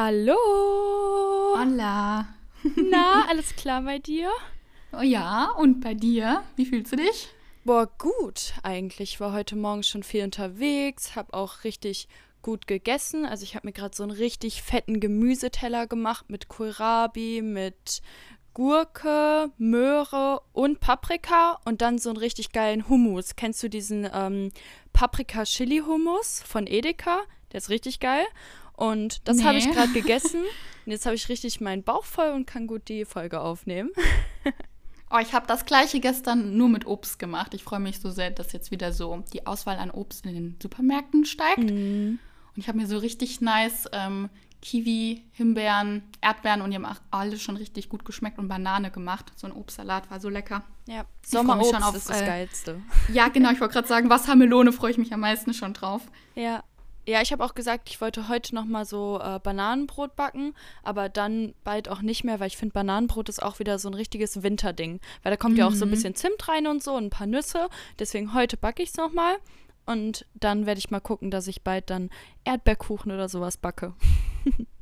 Hallo. Hola. Na, alles klar bei dir? Oh ja, und bei dir? Wie fühlst du dich? Boah, gut eigentlich. Ich war heute Morgen schon viel unterwegs, hab auch richtig gut gegessen. Also ich habe mir gerade so einen richtig fetten Gemüseteller gemacht mit Kohlrabi, mit Gurke, Möhre und Paprika und dann so einen richtig geilen Hummus. Kennst du diesen ähm, Paprika-Chili-Hummus von Edeka? Der ist richtig geil. Und das habe ich Nee. gerade gegessen. Und jetzt habe ich richtig meinen Bauch voll und kann gut die Folge aufnehmen. Oh, ich habe das gleiche gestern nur mit Obst gemacht. Ich freue mich so sehr, dass jetzt wieder so die Auswahl an Obst in den Supermärkten steigt. Und ich habe mir so richtig nice ähm, Kiwi, Himbeeren, Erdbeeren und die haben auch alle schon richtig gut geschmeckt und Banane gemacht. So ein Obstsalat war so lecker. Ja, Ich Sommerobst auf, ist das äh, Geilste. Ja, genau, ich wollte gerade sagen, Wassermelone freue ich mich am meisten schon drauf. Ja. Ja, ich habe auch gesagt, ich wollte heute noch mal so äh, Bananenbrot backen, aber dann bald auch nicht mehr, weil ich finde, Bananenbrot ist auch wieder so ein richtiges Winterding. Weil da kommt ja auch so ein bisschen Zimt rein und so und ein paar Nüsse. Deswegen heute backe ich es noch mal. Und dann werde ich mal gucken, dass ich bald dann Erdbeerkuchen oder sowas backe.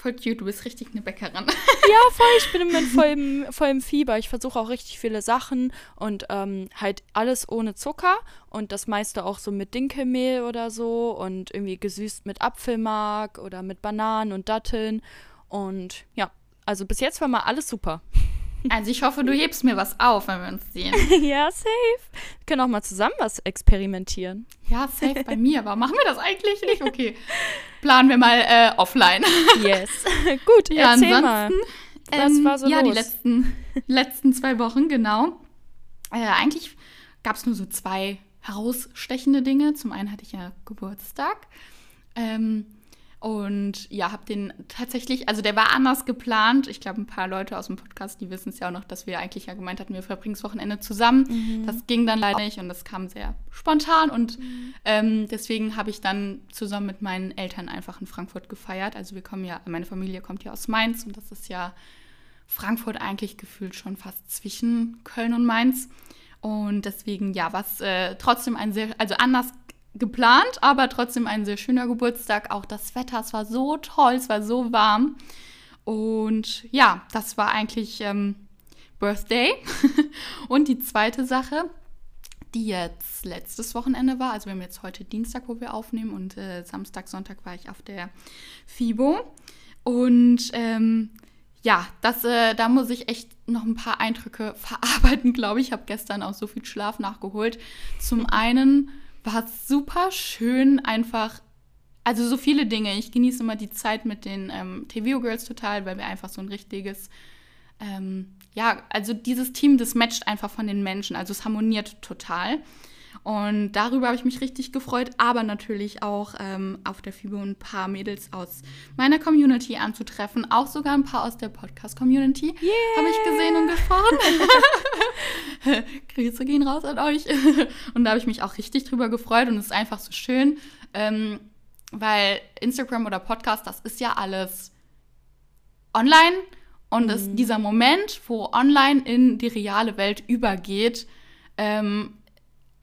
Voll cute, du bist richtig eine Bäckerin. Ja, voll. Ich bin im Moment voll im, voll im Fieber. Ich versuche auch richtig viele Sachen und ähm, halt alles ohne Zucker und das meiste auch so mit Dinkelmehl oder so und irgendwie gesüßt mit Apfelmark oder mit Bananen und Datteln. Und ja, also bis jetzt war mal alles super. Also ich hoffe, du hebst mir was auf, wenn wir uns sehen. ja, safe. Wir können auch mal zusammen was experimentieren. Ja, safe bei mir. Warum machen wir das eigentlich nicht? Okay. Planen wir mal äh, offline. Yes. Gut, Ja, erzähl ansonsten, mal. Was Ähm, war so ja, die los? letzten, letzten zwei Wochen, genau. Äh, eigentlich gab es nur so zwei herausstechende Dinge. Zum einen hatte ich ja Geburtstag. Ähm, und ja, habe den tatsächlich, also der war anders geplant. Ich glaube, ein paar Leute aus dem Podcast, die wissen es ja auch noch, dass wir eigentlich ja gemeint hatten, wir verbringen das Wochenende zusammen. Mhm. Das ging dann leider nicht und das kam sehr spontan. Und ähm, deswegen habe ich dann zusammen mit meinen Eltern einfach in Frankfurt gefeiert. Also wir kommen ja, meine Familie kommt ja aus Mainz und das ist ja Frankfurt eigentlich gefühlt schon fast zwischen Köln und Mainz. Und deswegen, ja, was äh, trotzdem ein sehr, also anders geplant, aber trotzdem ein sehr schöner Geburtstag. Auch das Wetter, es war so toll, es war so warm. Und ja, das war eigentlich ähm, Birthday. und die zweite Sache, die jetzt letztes Wochenende war, also wir haben jetzt heute Dienstag, wo wir aufnehmen und äh, Samstag, Sonntag war ich auf der FIBO. Und ähm, ja, das, äh, da muss ich echt noch ein paar Eindrücke verarbeiten, glaube ich. Ich habe gestern auch so viel Schlaf nachgeholt. Zum einen war es super schön, einfach, also so viele Dinge. Ich genieße immer die Zeit mit den ähm, TVO Girls total, weil wir einfach so ein richtiges, ähm, ja, also dieses Team, das matcht einfach von den Menschen, also es harmoniert total. Und darüber habe ich mich richtig gefreut, aber natürlich auch ähm, auf der FIBO ein paar Mädels aus meiner Community anzutreffen, auch sogar ein paar aus der Podcast-Community habe ich gesehen und gesprochen. Grüße gehen raus an euch. Und da habe ich mich auch richtig drüber gefreut und es ist einfach so schön, ähm, weil Instagram oder Podcast, das ist ja alles online und es, dieser Moment, wo online in die reale Welt übergeht, ähm,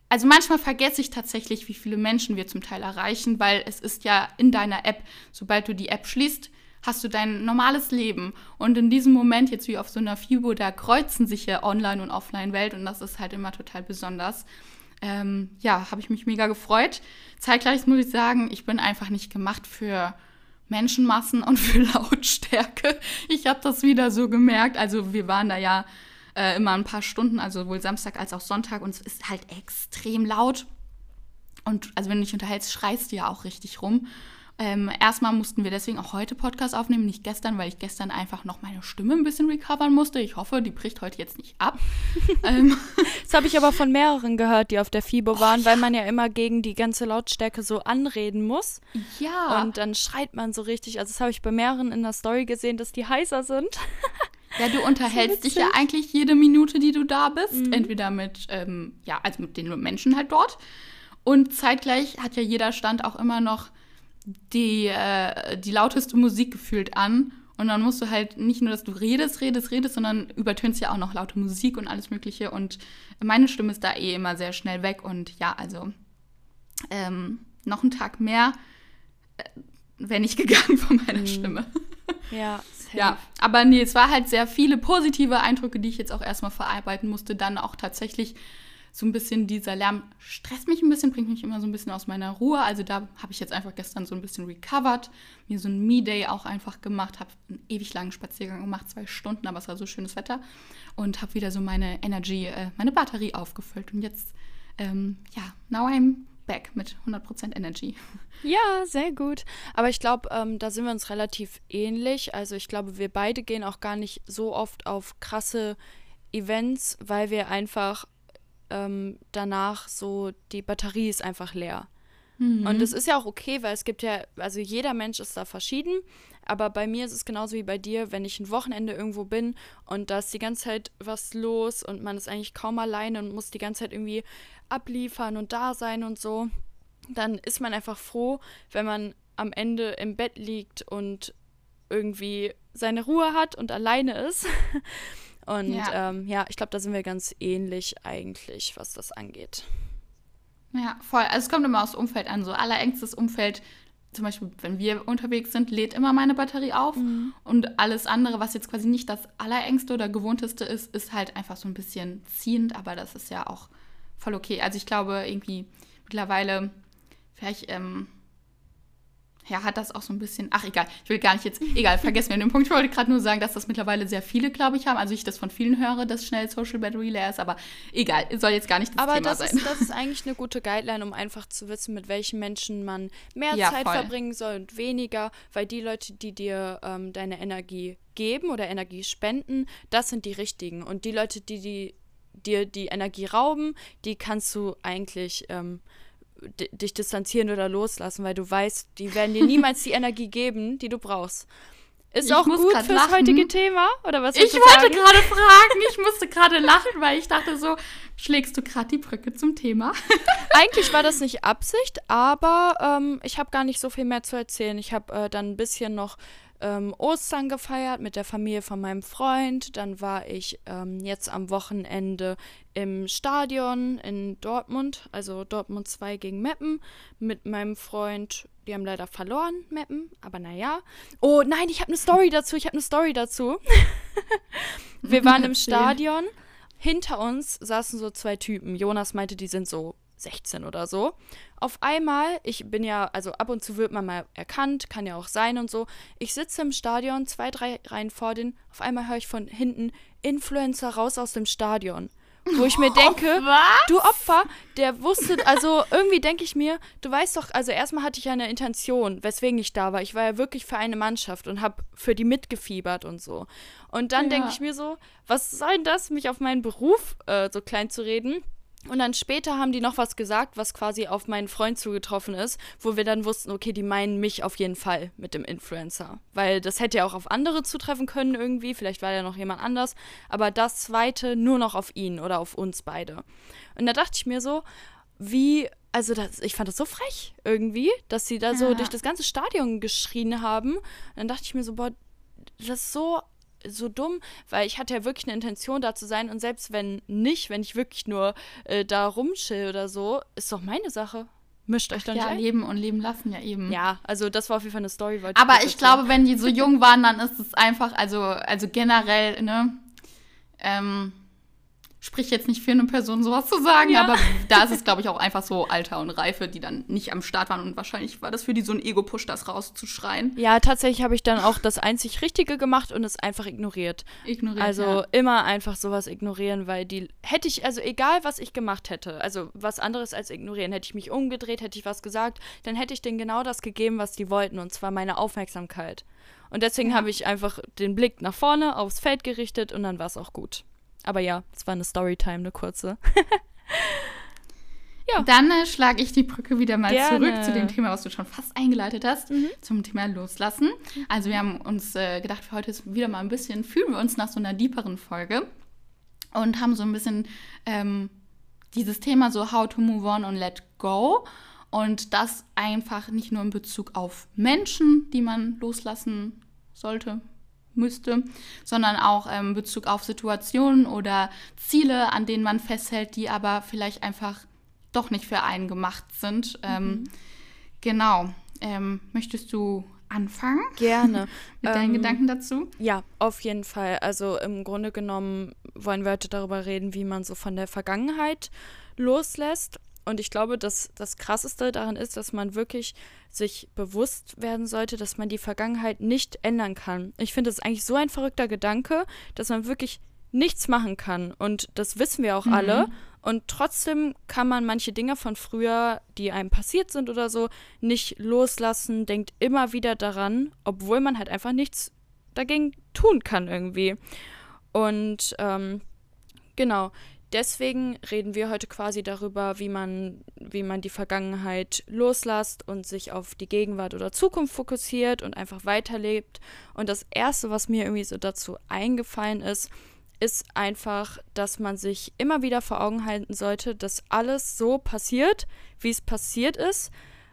also manchmal vergesse ich tatsächlich, wie viele Menschen wir zum Teil erreichen, weil es ist ja in deiner App, sobald du die App schließt, hast du dein normales Leben. Und in diesem Moment, jetzt wie auf so einer FIBO, da kreuzen sich ja Online- und Offline-Welt und das ist halt immer total besonders. Ähm, ja, habe ich mich mega gefreut. Zeitgleich muss ich sagen, ich bin einfach nicht gemacht für Menschenmassen und für Lautstärke. Ich habe das wieder so gemerkt. Also wir waren da ja äh, immer ein paar Stunden, also sowohl Samstag als auch Sonntag und es ist halt extrem laut. Und also wenn du dich unterhältst, schreist du ja auch richtig rum. Ähm, erstmal mussten wir deswegen auch heute Podcast aufnehmen, nicht gestern, weil ich gestern einfach noch meine Stimme ein bisschen recovern musste. Ich hoffe, die bricht heute jetzt nicht ab. ähm, Das habe ich aber von mehreren gehört, die auf der FIBO waren, weil man ja immer gegen die ganze Lautstärke so anreden muss. ja. Und dann schreit man so richtig. Also das habe ich bei mehreren in der Story gesehen, dass die heißer sind. Ja, du unterhältst dich ja eigentlich jede Minute, die du da bist. Entweder mit, ähm, ja, also mit den Menschen halt dort. Und zeitgleich hat ja jeder Stand auch immer noch die, äh, die lauteste Musik gefühlt an. Und dann musst du halt nicht nur, dass du redest, redest, redest, sondern übertönst ja auch noch laute Musik und alles Mögliche. Und meine Stimme ist da eh immer sehr schnell weg. Und ja, also ähm, noch einen Tag mehr wäre nicht gegangen von meiner Mhm. Stimme. Ja, safe. Ja, aber nee, es war halt sehr viele positive Eindrücke, die ich jetzt auch erstmal verarbeiten musste. Dann auch tatsächlich so ein bisschen dieser Lärm stresst mich ein bisschen, bringt mich immer so ein bisschen aus meiner Ruhe. Also da habe ich jetzt einfach gestern so ein bisschen recovered, mir so ein Me-Day auch einfach gemacht, habe einen ewig langen Spaziergang gemacht, zwei Stunden, aber es war so schönes Wetter und habe wieder so meine Energy, äh, meine Batterie aufgefüllt. Und jetzt, ähm, ja, now I'm back mit 100% Energy. Ja, sehr gut. Aber ich glaube, ähm, da sind wir uns relativ ähnlich. Also ich glaube, wir beide gehen auch gar nicht so oft auf krasse Events, weil wir einfach ähm, danach so, die Batterie ist einfach leer. Und es ist ja auch okay, weil es gibt ja, also jeder Mensch ist da verschieden, aber bei mir ist es genauso wie bei dir, wenn ich ein Wochenende irgendwo bin und da ist die ganze Zeit was los und man ist eigentlich kaum alleine und muss die ganze Zeit irgendwie abliefern und da sein und so, dann ist man einfach froh, wenn man am Ende im Bett liegt und irgendwie seine Ruhe hat und alleine ist. Und Ja. ähm, ja ich glaube, da sind wir ganz ähnlich eigentlich, was das angeht. Ja, voll. Also es kommt immer aufs Umfeld an. So allerengstes Umfeld, zum Beispiel, wenn wir unterwegs sind, lädt immer meine Batterie auf. Und alles andere, was jetzt quasi nicht das allerengste oder gewohnteste ist, ist halt einfach so ein bisschen ziehend. Aber das ist ja auch voll okay. Also ich glaube irgendwie mittlerweile, vielleicht, ähm, ja, hat das auch so ein bisschen. Ach, egal. Ich will gar nicht jetzt. Egal, vergessen wir den Punkt. Ich wollte gerade nur sagen, dass das mittlerweile sehr viele, glaube ich, haben. Also ich das von vielen höre, dass schnell Social Battery leer ist. Aber egal, soll jetzt gar nicht das Aber Thema das sein. ist, das ist eigentlich eine gute Guideline, um einfach zu wissen, mit welchen Menschen man mehr Ja, Zeit voll. verbringen soll und weniger, weil die Leute, die dir ähm, deine Energie geben oder Energie spenden, das sind die richtigen. Und die Leute, die, die dir die Energie rauben, die kannst du eigentlich ähm, dich distanzieren oder loslassen, weil du weißt, die werden dir niemals die Energie geben, die du brauchst. Ist Ich auch gut fürs lachen. heutige Thema, oder was Ich wollte gerade fragen, ich musste gerade lachen, weil ich dachte so, schlägst du gerade die Brücke zum Thema? Eigentlich war das nicht Absicht, aber ähm, ich habe gar nicht so viel mehr zu erzählen. Ich habe äh, dann ein bisschen noch ähm, Ostern gefeiert mit der Familie von meinem Freund. Dann war ich ähm, jetzt am Wochenende im Stadion in Dortmund, also Dortmund 2 gegen Meppen, mit meinem Freund. Die haben leider verloren, Meppen, aber naja. Oh nein, ich habe eine Story dazu. Ich habe eine Story dazu. Wir waren im. Stadion. Hinter uns saßen so zwei Typen. Jonas meinte, die sind so 16 oder so. Auf einmal, ich bin ja, also ab und zu wird man mal erkannt, kann ja auch sein und so. Ich sitze im Stadion, zwei, drei Reihen vor denen. Auf einmal höre ich von hinten Influencer raus aus dem Stadion. Wo ich mir denke, was? du Opfer, der wusste, also irgendwie denke ich mir, du weißt doch, also erstmal hatte ich ja eine Intention, weswegen ich da war. Ich war ja wirklich für eine Mannschaft und habe für die mitgefiebert und so. Und dann Ja. denke ich mir so, was soll denn das, mich auf meinen Beruf äh, so klein zu reden? Und dann später haben die noch was gesagt, was quasi auf meinen Freund zugetroffen ist, wo wir dann wussten, okay, die meinen mich auf jeden Fall mit dem Influencer. Weil das hätte ja auch auf andere zutreffen können irgendwie, vielleicht war ja noch jemand anders, aber das zweite nur noch auf ihn oder auf uns beide. Und da dachte ich mir so, wie, also das, ich fand das so frech irgendwie, dass sie da so Ja. durch das ganze Stadion geschrien haben. Und dann dachte ich mir so, boah, das ist so so dumm, weil ich hatte ja wirklich eine Intention da zu sein und selbst wenn nicht, wenn ich wirklich nur äh, da rumchill oder so, ist doch meine Sache. Mischt euch doch nicht Ja, leben und leben lassen, ja eben. Ja, also das war auf jeden Fall eine Story. Aber ich erzählen. glaube, wenn die so jung waren, dann ist es einfach, also, also generell, ne, ähm, sprich jetzt nicht für eine Person sowas zu sagen, Ja. aber da ist es, glaube ich, auch einfach so Alter und Reife, die dann nicht am Start waren und wahrscheinlich war das für die so ein Ego-Push, das rauszuschreien. Ja, tatsächlich habe ich dann auch das einzig Richtige gemacht und es einfach ignoriert. Ignoriert. Also ja. immer einfach sowas ignorieren, weil die hätte ich, also egal was ich gemacht hätte, also was anderes als ignorieren, hätte ich mich umgedreht, hätte ich was gesagt, dann hätte ich denen genau das gegeben, was die wollten, und zwar meine Aufmerksamkeit. Und deswegen habe ich einfach den Blick nach vorne aufs Feld gerichtet und dann war es auch gut. Aber ja, es war eine Storytime, eine kurze. ja. Dann äh, schlage ich die Brücke wieder mal Gerne. zurück zu dem Thema, was du schon fast eingeleitet hast, zum Thema Loslassen. Also wir haben uns äh, gedacht, für heute ist wieder mal ein bisschen, fühlen wir uns nach so einer deeperen Folge und haben so ein bisschen ähm, dieses Thema so How to Move On und Let Go. Und das einfach nicht nur in Bezug auf Menschen, die man loslassen sollte, müsste, sondern auch ähm, in Bezug auf Situationen oder Ziele, an denen man festhält, die aber vielleicht einfach doch nicht für einen gemacht sind. Ähm, genau. Ähm, möchtest du anfangen? Gerne. Mit deinen ähm, Gedanken dazu? Ja, auf jeden Fall. Also im Grunde genommen wollen wir heute darüber reden, wie man so von der Vergangenheit loslässt. Und ich glaube, dass das Krasseste daran ist, dass man wirklich sich bewusst werden sollte, dass man die Vergangenheit nicht ändern kann. Ich finde, das ist eigentlich so ein verrückter Gedanke, dass man wirklich nichts machen kann. Und das wissen wir auch mhm. alle. Und trotzdem kann man manche Dinge von früher, die einem passiert sind oder so, nicht loslassen, denkt immer wieder daran, obwohl man halt einfach nichts dagegen tun kann irgendwie. Und ähm, genau, deswegen reden wir heute quasi darüber, wie man, wie man die Vergangenheit loslässt und sich auf die Gegenwart oder Zukunft fokussiert und einfach weiterlebt. Und das Erste, was mir irgendwie so dazu eingefallen ist, ist einfach, dass man sich immer wieder vor Augen halten sollte, dass alles so passiert, wie es passiert ist,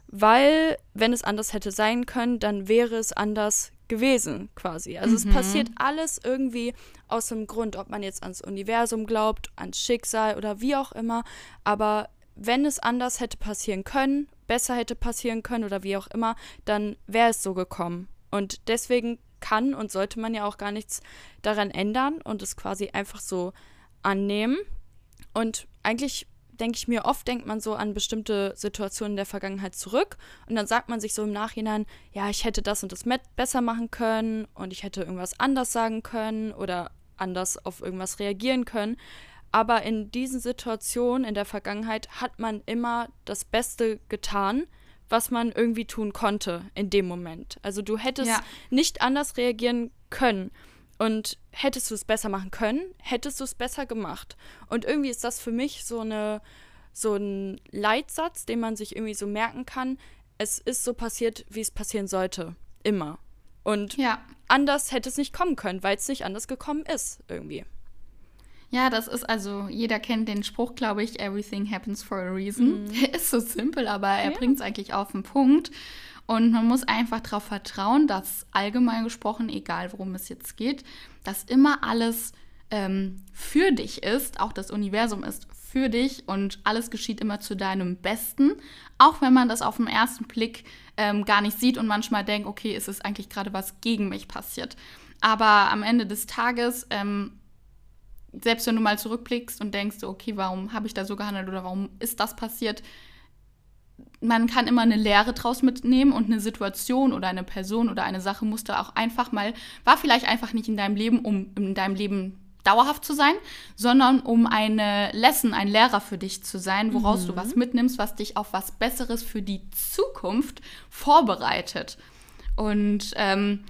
weil wenn es anders hätte sein können, dann wäre es anders gewesen quasi. Also mhm. es passiert alles irgendwie aus dem Grund, ob man jetzt ans Universum glaubt, ans Schicksal oder wie auch immer, aber wenn es anders hätte passieren können, besser hätte passieren können oder wie auch immer, dann wäre es so gekommen. Und deswegen kann und sollte man ja auch gar nichts daran ändern und es quasi einfach so annehmen. Und eigentlich denke ich mir, oft denkt man so an bestimmte Situationen der Vergangenheit zurück und dann sagt man sich so im Nachhinein, ja, ich hätte das und das besser machen können und ich hätte irgendwas anders sagen können oder anders auf irgendwas reagieren können. Aber in diesen Situationen in der Vergangenheit hat man immer das Beste getan, was man irgendwie tun konnte in dem Moment. Also du hättest ja. nicht anders reagieren können. Und hättest du es besser machen können, hättest du es besser gemacht. Und irgendwie ist das für mich so eine so ein Leitsatz, den man sich irgendwie so merken kann. Es ist so passiert, wie es passieren sollte. Immer. Und ja. anders hätte es nicht kommen können, weil es nicht anders gekommen ist, irgendwie. Ja, das ist also, jeder kennt den Spruch, glaube ich, everything happens for a reason. Mhm. Der ist so simpel, aber er ja. bringt es eigentlich auf den Punkt. Und man muss einfach darauf vertrauen, dass allgemein gesprochen, egal worum es jetzt geht, dass immer alles ähm, für dich ist, auch das Universum ist für dich und alles geschieht immer zu deinem Besten, auch wenn man das auf den ersten Blick ähm, gar nicht sieht und manchmal denkt, okay, ist es eigentlich gerade was gegen mich passiert. Aber am Ende des Tages ähm, selbst wenn du mal zurückblickst und denkst, okay, warum habe ich da so gehandelt oder warum ist das passiert, man kann immer eine Lehre draus mitnehmen und eine Situation oder eine Person oder eine Sache musste auch einfach mal, war vielleicht einfach nicht in deinem Leben, um in deinem Leben dauerhaft zu sein, sondern um eine Lesson, ein Lehrer für dich zu sein, woraus mhm. du was mitnimmst, was dich auf was Besseres für die Zukunft vorbereitet. Und ähm,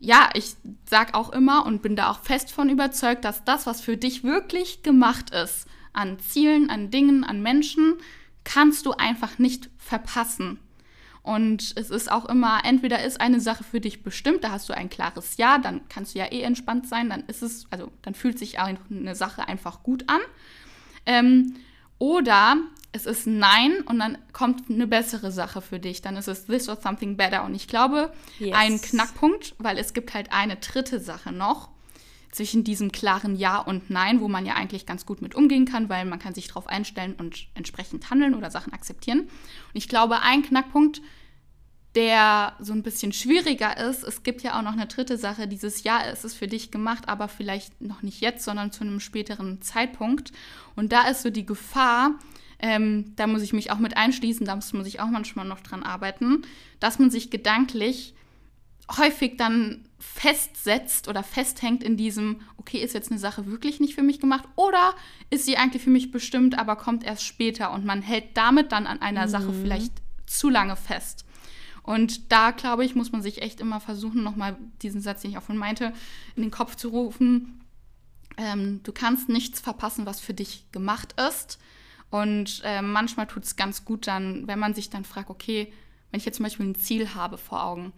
ja, ich sag auch immer und bin da auch fest von überzeugt, dass das, was für dich wirklich gemacht ist, an Zielen, an Dingen, an Menschen, kannst du einfach nicht verpassen. Und es ist auch immer, entweder ist eine Sache für dich bestimmt, da hast du ein klares Ja, dann kannst du ja eh entspannt sein, dann ist es, also dann fühlt sich eine Sache einfach gut an. Ähm, oder es ist Nein und dann kommt eine bessere Sache für dich. Dann ist es This or Something Better. Und ich glaube, yes. ein Knackpunkt, weil es gibt halt eine dritte Sache noch zwischen diesem klaren Ja und Nein, wo man ja eigentlich ganz gut mit umgehen kann, weil man kann sich darauf einstellen und entsprechend handeln oder Sachen akzeptieren. Und ich glaube, ein Knackpunkt, der so ein bisschen schwieriger ist, es gibt ja auch noch eine dritte Sache, dieses Ja, es ist für dich gemacht, aber vielleicht noch nicht jetzt, sondern zu einem späteren Zeitpunkt. Und da ist so die Gefahr, ähm, da muss ich mich auch mit einschließen, da muss man sich auch manchmal noch dran arbeiten, dass man sich gedanklich häufig dann festsetzt oder festhängt in diesem, okay, ist jetzt eine Sache wirklich nicht für mich gemacht oder ist sie eigentlich für mich bestimmt, aber kommt erst später und man hält damit dann an einer mhm. Sache vielleicht zu lange fest. Und da, glaube ich, muss man sich echt immer versuchen, nochmal diesen Satz, den ich auch von meinte, in den Kopf zu rufen. Ähm, du kannst nichts verpassen, was für dich gemacht ist. Und äh, manchmal tut es ganz gut dann, wenn man sich dann fragt, okay, wenn ich jetzt zum Beispiel ein Ziel habe vor Augen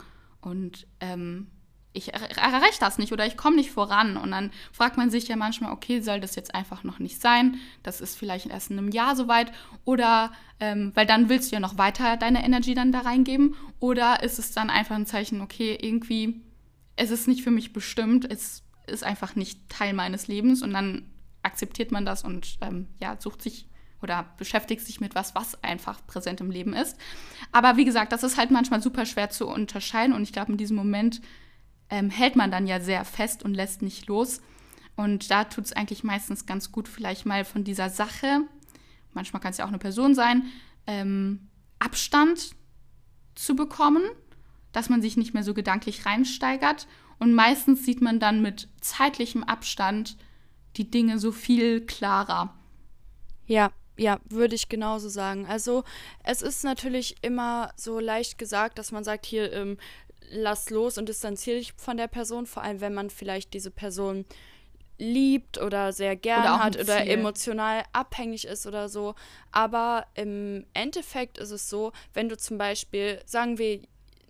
und ähm, ich er erreiche das nicht oder ich komme nicht voran. Und dann fragt man sich ja manchmal, okay, soll das jetzt einfach noch nicht sein? Das ist vielleicht erst in einem Jahr soweit. Oder, ähm, weil dann willst du ja noch weiter deine Energie dann da reingeben. Oder ist es dann einfach ein Zeichen, okay, irgendwie, es ist nicht für mich bestimmt, es ist einfach nicht Teil meines Lebens. Und dann akzeptiert man das und ähm, ja, sucht sich oder beschäftigst dich mit was, was einfach präsent im Leben ist. Aber wie gesagt, das ist halt manchmal super schwer zu unterscheiden und ich glaube, in diesem Moment ähm, hält man dann ja sehr fest und lässt nicht los. Und da tut es eigentlich meistens ganz gut, vielleicht mal von dieser Sache, manchmal kann es ja auch eine Person sein, ähm, Abstand zu bekommen, dass man sich nicht mehr so gedanklich reinsteigert. Und meistens sieht man dann mit zeitlichem Abstand die Dinge so viel klarer. Ja, ja, würde ich genauso sagen. Also es ist natürlich immer so leicht gesagt, dass man sagt, hier, ähm, lass los und distanziere dich von der Person, vor allem wenn man vielleicht diese Person liebt oder sehr gern oder hat oder emotional abhängig ist oder so. Aber im Endeffekt ist es so, wenn du zum Beispiel, sagen wir,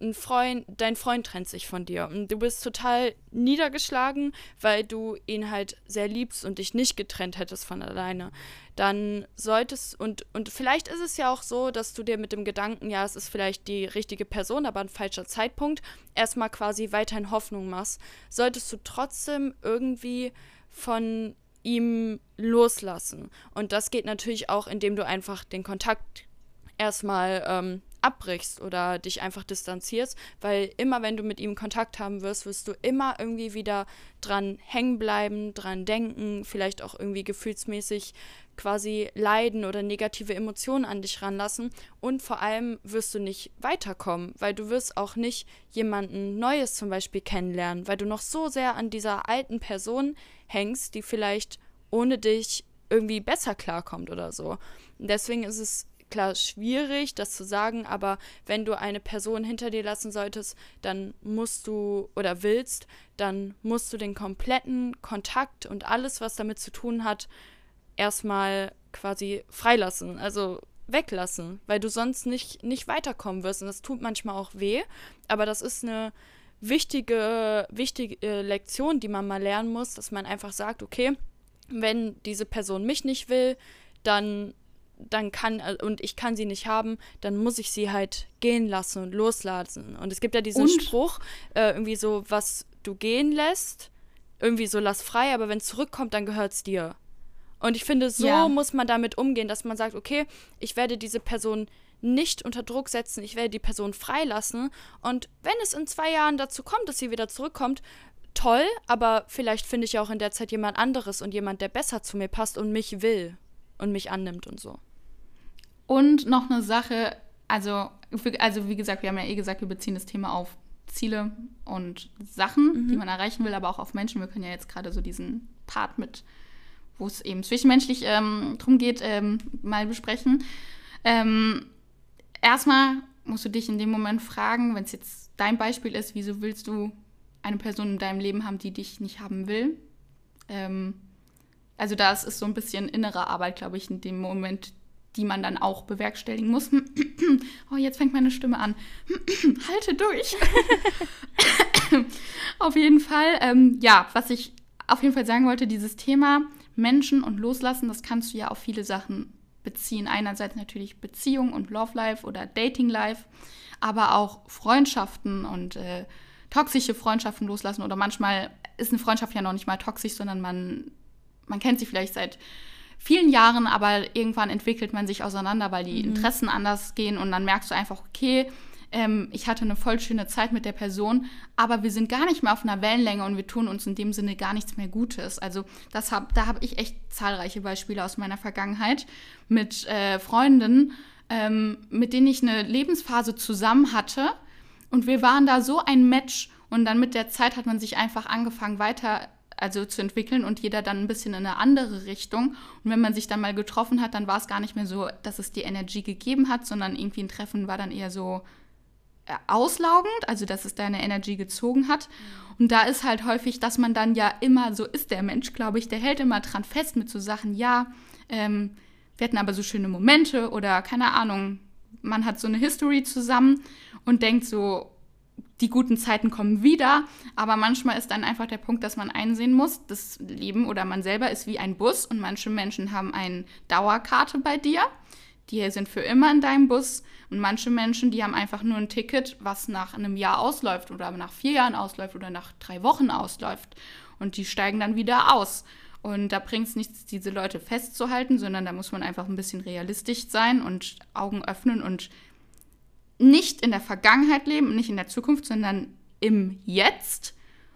ein Freund, dein Freund trennt sich von dir. Und du bist total niedergeschlagen, weil du ihn halt sehr liebst und dich nicht getrennt hättest von alleine, dann solltest und und vielleicht ist es ja auch so, dass du dir mit dem Gedanken, ja, es ist vielleicht die richtige Person, aber ein falscher Zeitpunkt, erstmal quasi weiterhin Hoffnung machst, solltest du trotzdem irgendwie von ihm loslassen. Und das geht natürlich auch, indem du einfach den Kontakt erstmal ähm, abbrichst oder dich einfach distanzierst, weil immer wenn du mit ihm Kontakt haben wirst, wirst du immer irgendwie wieder dran hängen bleiben, dran denken, vielleicht auch irgendwie gefühlsmäßig quasi leiden oder negative Emotionen an dich ranlassen und vor allem wirst du nicht weiterkommen, weil du wirst auch nicht jemanden Neues zum Beispiel kennenlernen, weil du noch so sehr an dieser alten Person hängst, die vielleicht ohne dich irgendwie besser klarkommt oder so. deswegen ist es klar schwierig, das zu sagen, aber wenn du eine Person hinter dir lassen solltest, dann musst du oder willst, dann musst du den kompletten Kontakt und alles, was damit zu tun hat, erstmal quasi freilassen, also weglassen, weil du sonst nicht, nicht weiterkommen wirst. Und das tut manchmal auch weh, aber das ist eine wichtige, wichtige Lektion, die man mal lernen muss, dass man einfach sagt, okay, wenn diese Person mich nicht will, dann dann kann äh, und ich kann sie nicht haben, dann muss ich sie halt gehen lassen und loslassen. Und es gibt ja diesen und? Spruch, äh, irgendwie so, was du gehen lässt, irgendwie so lass frei, aber wenn es zurückkommt, dann gehört es dir. Und ich finde, so ja. muss man damit umgehen, dass man sagt, okay, ich werde diese Person nicht unter Druck setzen, ich werde die Person freilassen. Und wenn es in zwei Jahren dazu kommt, dass sie wieder zurückkommt, toll, aber vielleicht finde ich ja auch in der Zeit jemand anderes und jemand, der besser zu mir passt und mich will und mich annimmt und so. Und noch eine Sache, also, also wie gesagt, wir haben ja eh gesagt, wir beziehen das Thema auf Ziele und Sachen, mhm. die man erreichen will, aber auch auf Menschen. Wir können ja jetzt gerade so diesen Part mit, wo es eben zwischenmenschlich ähm, drum geht, ähm, mal besprechen. Ähm, erstmal musst du dich in dem Moment fragen, wenn es jetzt dein Beispiel ist, wieso willst du eine Person in deinem Leben haben, die dich nicht haben will? Ähm, also das ist so ein bisschen innere Arbeit, glaube ich, in dem Moment, die man dann auch bewerkstelligen muss. oh, jetzt fängt meine Stimme an. Halte durch. auf jeden Fall, ähm, ja, was ich auf jeden Fall sagen wollte, dieses Thema Menschen und Loslassen, das kannst du ja auf viele Sachen beziehen. Einerseits natürlich Beziehung und Love Life oder Dating Life, aber auch Freundschaften und äh, toxische Freundschaften loslassen. Oder manchmal ist eine Freundschaft ja noch nicht mal toxisch, sondern man, man kennt sie vielleicht seit vielen Jahren, aber irgendwann entwickelt man sich auseinander, weil die mhm. Interessen anders gehen und dann merkst du einfach, okay, ähm, ich hatte eine voll schöne Zeit mit der Person, aber wir sind gar nicht mehr auf einer Wellenlänge und wir tun uns in dem Sinne gar nichts mehr Gutes. Also das hab, da habe ich echt zahlreiche Beispiele aus meiner Vergangenheit mit äh, Freunden, ähm, mit denen ich eine Lebensphase zusammen hatte und wir waren da so ein Match und dann mit der Zeit hat man sich einfach angefangen weiter also zu entwickeln und jeder dann ein bisschen in eine andere Richtung. Und wenn man sich dann mal getroffen hat, dann war es gar nicht mehr so, dass es die Energie gegeben hat, sondern irgendwie ein Treffen war dann eher so äh, auslaugend, also dass es deine Energie gezogen hat. Und da ist halt häufig, dass man dann ja immer, so ist der Mensch, glaube ich, der hält immer dran fest mit so Sachen, ja, ähm, wir hatten aber so schöne Momente oder keine Ahnung, man hat so eine History zusammen und denkt so, die guten Zeiten kommen wieder, aber manchmal ist dann einfach der Punkt, dass man einsehen muss, das Leben oder man selber ist wie ein Bus und manche Menschen haben eine Dauerkarte bei dir, die sind für immer in deinem Bus und manche Menschen, die haben einfach nur ein Ticket, was nach einem Jahr ausläuft oder nach vier Jahren ausläuft oder nach drei Wochen ausläuft und die steigen dann wieder aus. Und da bringt es nichts, diese Leute festzuhalten, sondern da muss man einfach ein bisschen realistisch sein und Augen öffnen und nicht in der Vergangenheit leben, nicht in der Zukunft, sondern im Jetzt.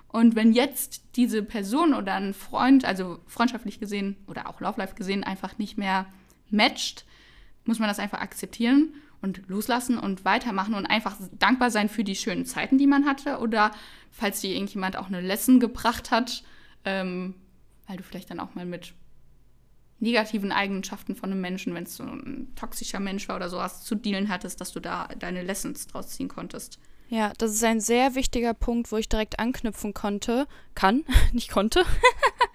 Und wenn jetzt diese Person oder ein Freund, also freundschaftlich gesehen oder auch Love Life gesehen, einfach nicht mehr matcht, muss man das einfach akzeptieren und loslassen und weitermachen und einfach dankbar sein für die schönen Zeiten, die man hatte. Oder falls dir irgendjemand auch eine Lesson gebracht hat, ähm, weil du vielleicht dann auch mal mit negativen Eigenschaften von einem Menschen, wenn es so ein toxischer Mensch war oder sowas, zu dealen hattest, dass du da deine Lessons draus ziehen konntest. Ja, das ist ein sehr wichtiger Punkt, wo ich direkt anknüpfen konnte. Kann, nicht konnte.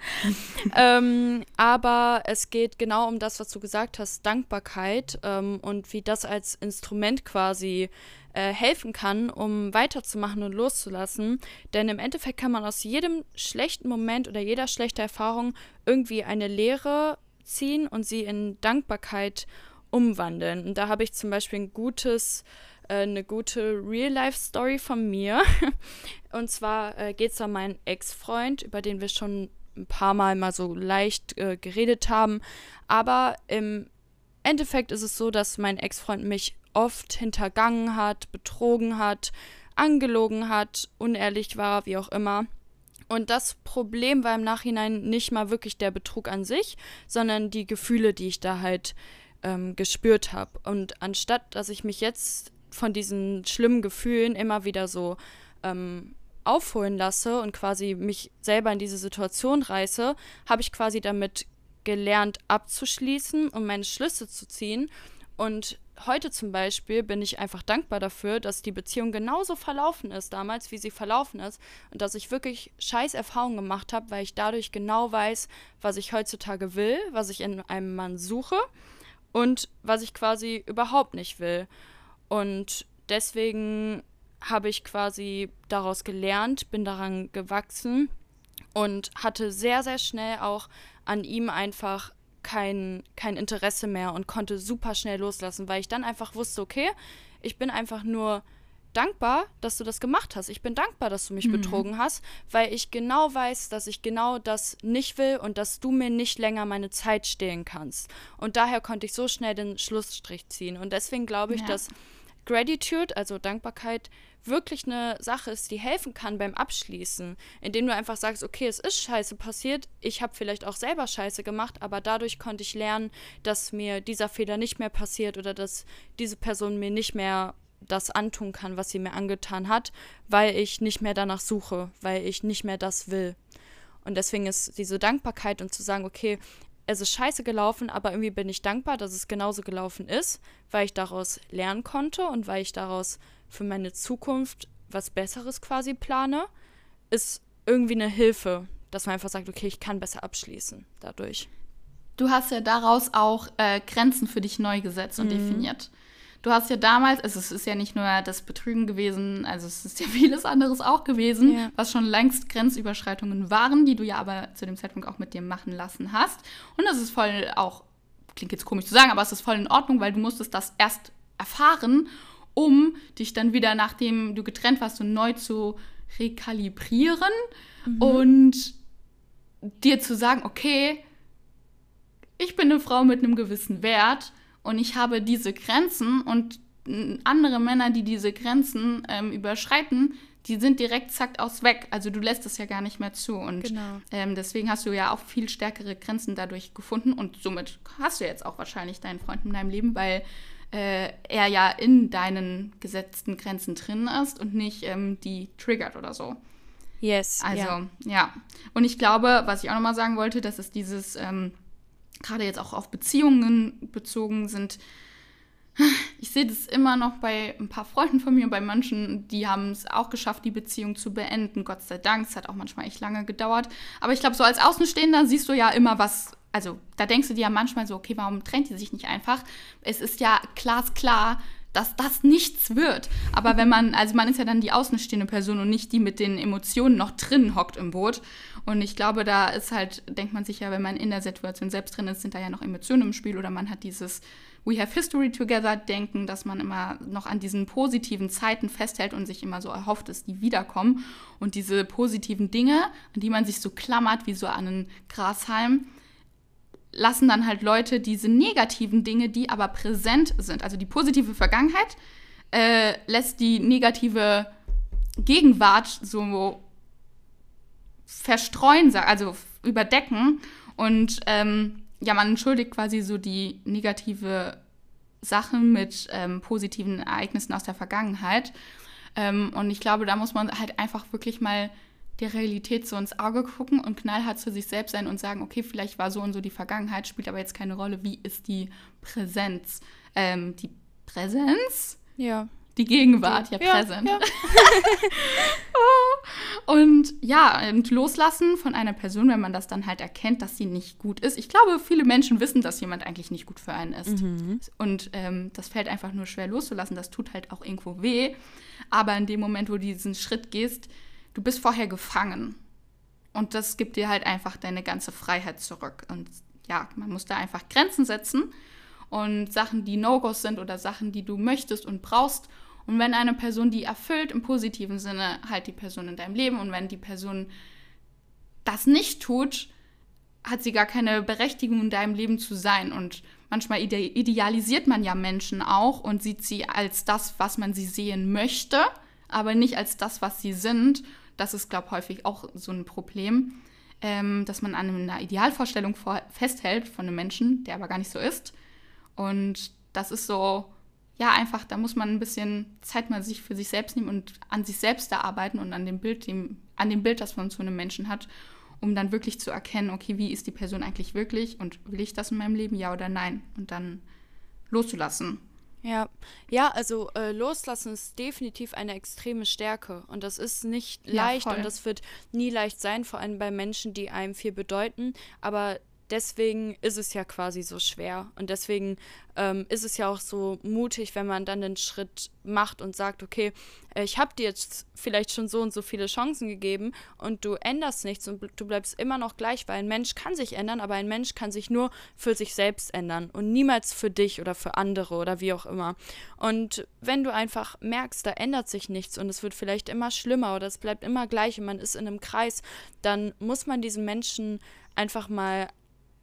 ähm, aber es geht genau um das, was du gesagt hast, Dankbarkeit ähm, und wie das als Instrument quasi äh, helfen kann, um weiterzumachen und loszulassen. Denn im Endeffekt kann man aus jedem schlechten Moment oder jeder schlechten Erfahrung irgendwie eine Lehre ziehen und sie in Dankbarkeit umwandeln. Und da habe ich zum Beispiel ein gutes äh, eine gute Real-Life-Story von mir. Und zwar äh, geht es um meinen Ex-Freund, über den wir schon ein paar Mal mal so leicht äh, geredet haben. Aber im Endeffekt ist es so, dass mein Ex-Freund mich oft hintergangen hat, betrogen hat, angelogen hat, unehrlich war, wie auch immer. Und das Problem war im Nachhinein nicht mal wirklich der Betrug an sich, sondern die Gefühle, die ich da halt ähm, gespürt habe. Und anstatt, dass ich mich jetzt von diesen schlimmen Gefühlen immer wieder so ähm, aufholen lasse und quasi mich selber in diese Situation reiße, habe ich quasi damit gelernt abzuschließen und meine Schlüsse zu ziehen. Und heute zum Beispiel bin ich einfach dankbar dafür, dass die Beziehung genauso verlaufen ist damals, wie sie verlaufen ist. Und dass ich wirklich scheiß Erfahrungen gemacht habe, weil ich dadurch genau weiß, was ich heutzutage will, was ich in einem Mann suche und was ich quasi überhaupt nicht will. Und deswegen habe ich quasi daraus gelernt, bin daran gewachsen und hatte sehr, sehr schnell auch an ihm einfach kein, kein Interesse mehr und konnte super schnell loslassen, weil ich dann einfach wusste, okay, ich bin einfach nur dankbar, dass du das gemacht hast. Ich bin dankbar, dass du mich mhm. betrogen hast, weil ich genau weiß, dass ich genau das nicht will und dass du mir nicht länger meine Zeit stehlen kannst. Und daher konnte ich so schnell den Schlussstrich ziehen. Und deswegen glaube ich, ja. dass Gratitude, also Dankbarkeit, wirklich eine Sache ist, die helfen kann beim Abschließen, indem du einfach sagst, okay, es ist scheiße passiert, ich habe vielleicht auch selber scheiße gemacht, aber dadurch konnte ich lernen, dass mir dieser Fehler nicht mehr passiert oder dass diese Person mir nicht mehr das antun kann, was sie mir angetan hat, weil ich nicht mehr danach suche, weil ich nicht mehr das will. Und deswegen ist diese Dankbarkeit und zu sagen, okay, es ist scheiße gelaufen, aber irgendwie bin ich dankbar, dass es genauso gelaufen ist, weil ich daraus lernen konnte und weil ich daraus für meine Zukunft was Besseres quasi plane, ist irgendwie eine Hilfe, dass man einfach sagt, okay, ich kann besser abschließen dadurch. Du hast ja daraus auch äh, Grenzen für dich neu gesetzt und mhm. definiert. Du hast ja damals, also es ist ja nicht nur das Betrügen gewesen, also es ist ja vieles anderes auch gewesen, ja. was schon längst Grenzüberschreitungen waren, die du ja aber zu dem Zeitpunkt auch mit dir machen lassen hast. Und das ist voll auch, klingt jetzt komisch zu sagen, aber es ist voll in Ordnung, weil du musstest das erst erfahren, um dich dann wieder, nachdem du getrennt warst, so neu zu rekalibrieren mhm. und dir zu sagen, okay, ich bin eine Frau mit einem gewissen Wert und ich habe diese Grenzen und andere Männer, die diese Grenzen ähm, überschreiten, die sind direkt zack aus weg. Also du lässt es ja gar nicht mehr zu. Und genau. ähm, deswegen hast du ja auch viel stärkere Grenzen dadurch gefunden. Und somit hast du jetzt auch wahrscheinlich deinen Freund in deinem Leben, weil äh, er ja in deinen gesetzten Grenzen drin ist und nicht ähm, die triggert oder so. Yes. Also, ja. ja. Und ich glaube, was ich auch nochmal sagen wollte, dass es dieses ähm, gerade jetzt auch auf Beziehungen bezogen sind, ich sehe das immer noch bei ein paar Freunden von mir, bei manchen, die haben es auch geschafft, die Beziehung zu beenden. Gott sei Dank, es hat auch manchmal echt lange gedauert. Aber ich glaube, so als Außenstehender siehst du ja immer was, also da denkst du dir ja manchmal so, okay, warum trennt die sich nicht einfach? Es ist ja glasklar, dass das nichts wird. Aber wenn man, also man ist ja dann die außenstehende Person und nicht die mit den Emotionen noch drin hockt im Boot. Und ich glaube, da ist halt, denkt man sich ja, wenn man in der Situation selbst drin ist, sind da ja noch Emotionen im Spiel oder man hat dieses We have history together denken, dass man immer noch an diesen positiven Zeiten festhält und sich immer so erhofft, dass die wiederkommen. Und diese positiven Dinge, an die man sich so klammert wie so an einen Grashalm, lassen dann halt Leute diese negativen Dinge, die aber präsent sind, also die positive Vergangenheit, äh, lässt die negative Gegenwart so verstreuen, also überdecken. Und ähm, ja, man entschuldigt quasi so die negative Sachen mit ähm, positiven Ereignissen aus der Vergangenheit. Ähm, und ich glaube, da muss man halt einfach wirklich mal der Realität so ins Auge gucken und knallhart zu sich selbst sein und sagen, okay, vielleicht war so und so die Vergangenheit, spielt aber jetzt keine Rolle. Wie ist die Präsenz? Ähm, die Präsenz? Ja. Die Gegenwart, ja, ja präsent. Ja. und ja, und loslassen von einer Person, wenn man das dann halt erkennt, dass sie nicht gut ist. Ich glaube, viele Menschen wissen, dass jemand eigentlich nicht gut für einen ist. Mhm. Und ähm, das fällt einfach nur schwer loszulassen. Das tut halt auch irgendwo weh. Aber in dem Moment, wo du diesen Schritt gehst, du bist vorher gefangen. Und das gibt dir halt einfach deine ganze Freiheit zurück. Und ja, man muss da einfach Grenzen setzen und Sachen, die No-Gos sind oder Sachen, die du möchtest und brauchst. Und wenn eine Person die erfüllt im positiven Sinne, halt die Person in deinem Leben. Und wenn die Person das nicht tut, hat sie gar keine Berechtigung in deinem Leben zu sein. Und manchmal ide idealisiert man ja Menschen auch und sieht sie als das, was man sie sehen möchte, aber nicht als das, was sie sind. Das ist, glaube ich, häufig auch so ein Problem, ähm, dass man an einer Idealvorstellung festhält von einem Menschen, der aber gar nicht so ist. Und das ist so, ja, einfach, da muss man ein bisschen Zeit mal sich für sich selbst nehmen und an sich selbst da arbeiten und an dem Bild, dem, an dem Bild, das man zu einem Menschen hat, um dann wirklich zu erkennen, okay, wie ist die Person eigentlich wirklich und will ich das in meinem Leben, ja oder nein? Und dann loszulassen. Ja, ja, also äh, loslassen ist definitiv eine extreme Stärke und das ist nicht ja, leicht voll. und das wird nie leicht sein, vor allem bei Menschen, die einem viel bedeuten. Aber deswegen ist es ja quasi so schwer. Und deswegen ähm, ist es ja auch so mutig, wenn man dann den Schritt macht und sagt, okay, äh, ich habe dir jetzt vielleicht schon so und so viele Chancen gegeben und du änderst nichts und du bleibst immer noch gleich, weil ein Mensch kann sich ändern, aber ein Mensch kann sich nur für sich selbst ändern und niemals für dich oder für andere oder wie auch immer. Und wenn du einfach merkst, da ändert sich nichts und es wird vielleicht immer schlimmer oder es bleibt immer gleich und man ist in einem Kreis, dann muss man diesen Menschen einfach mal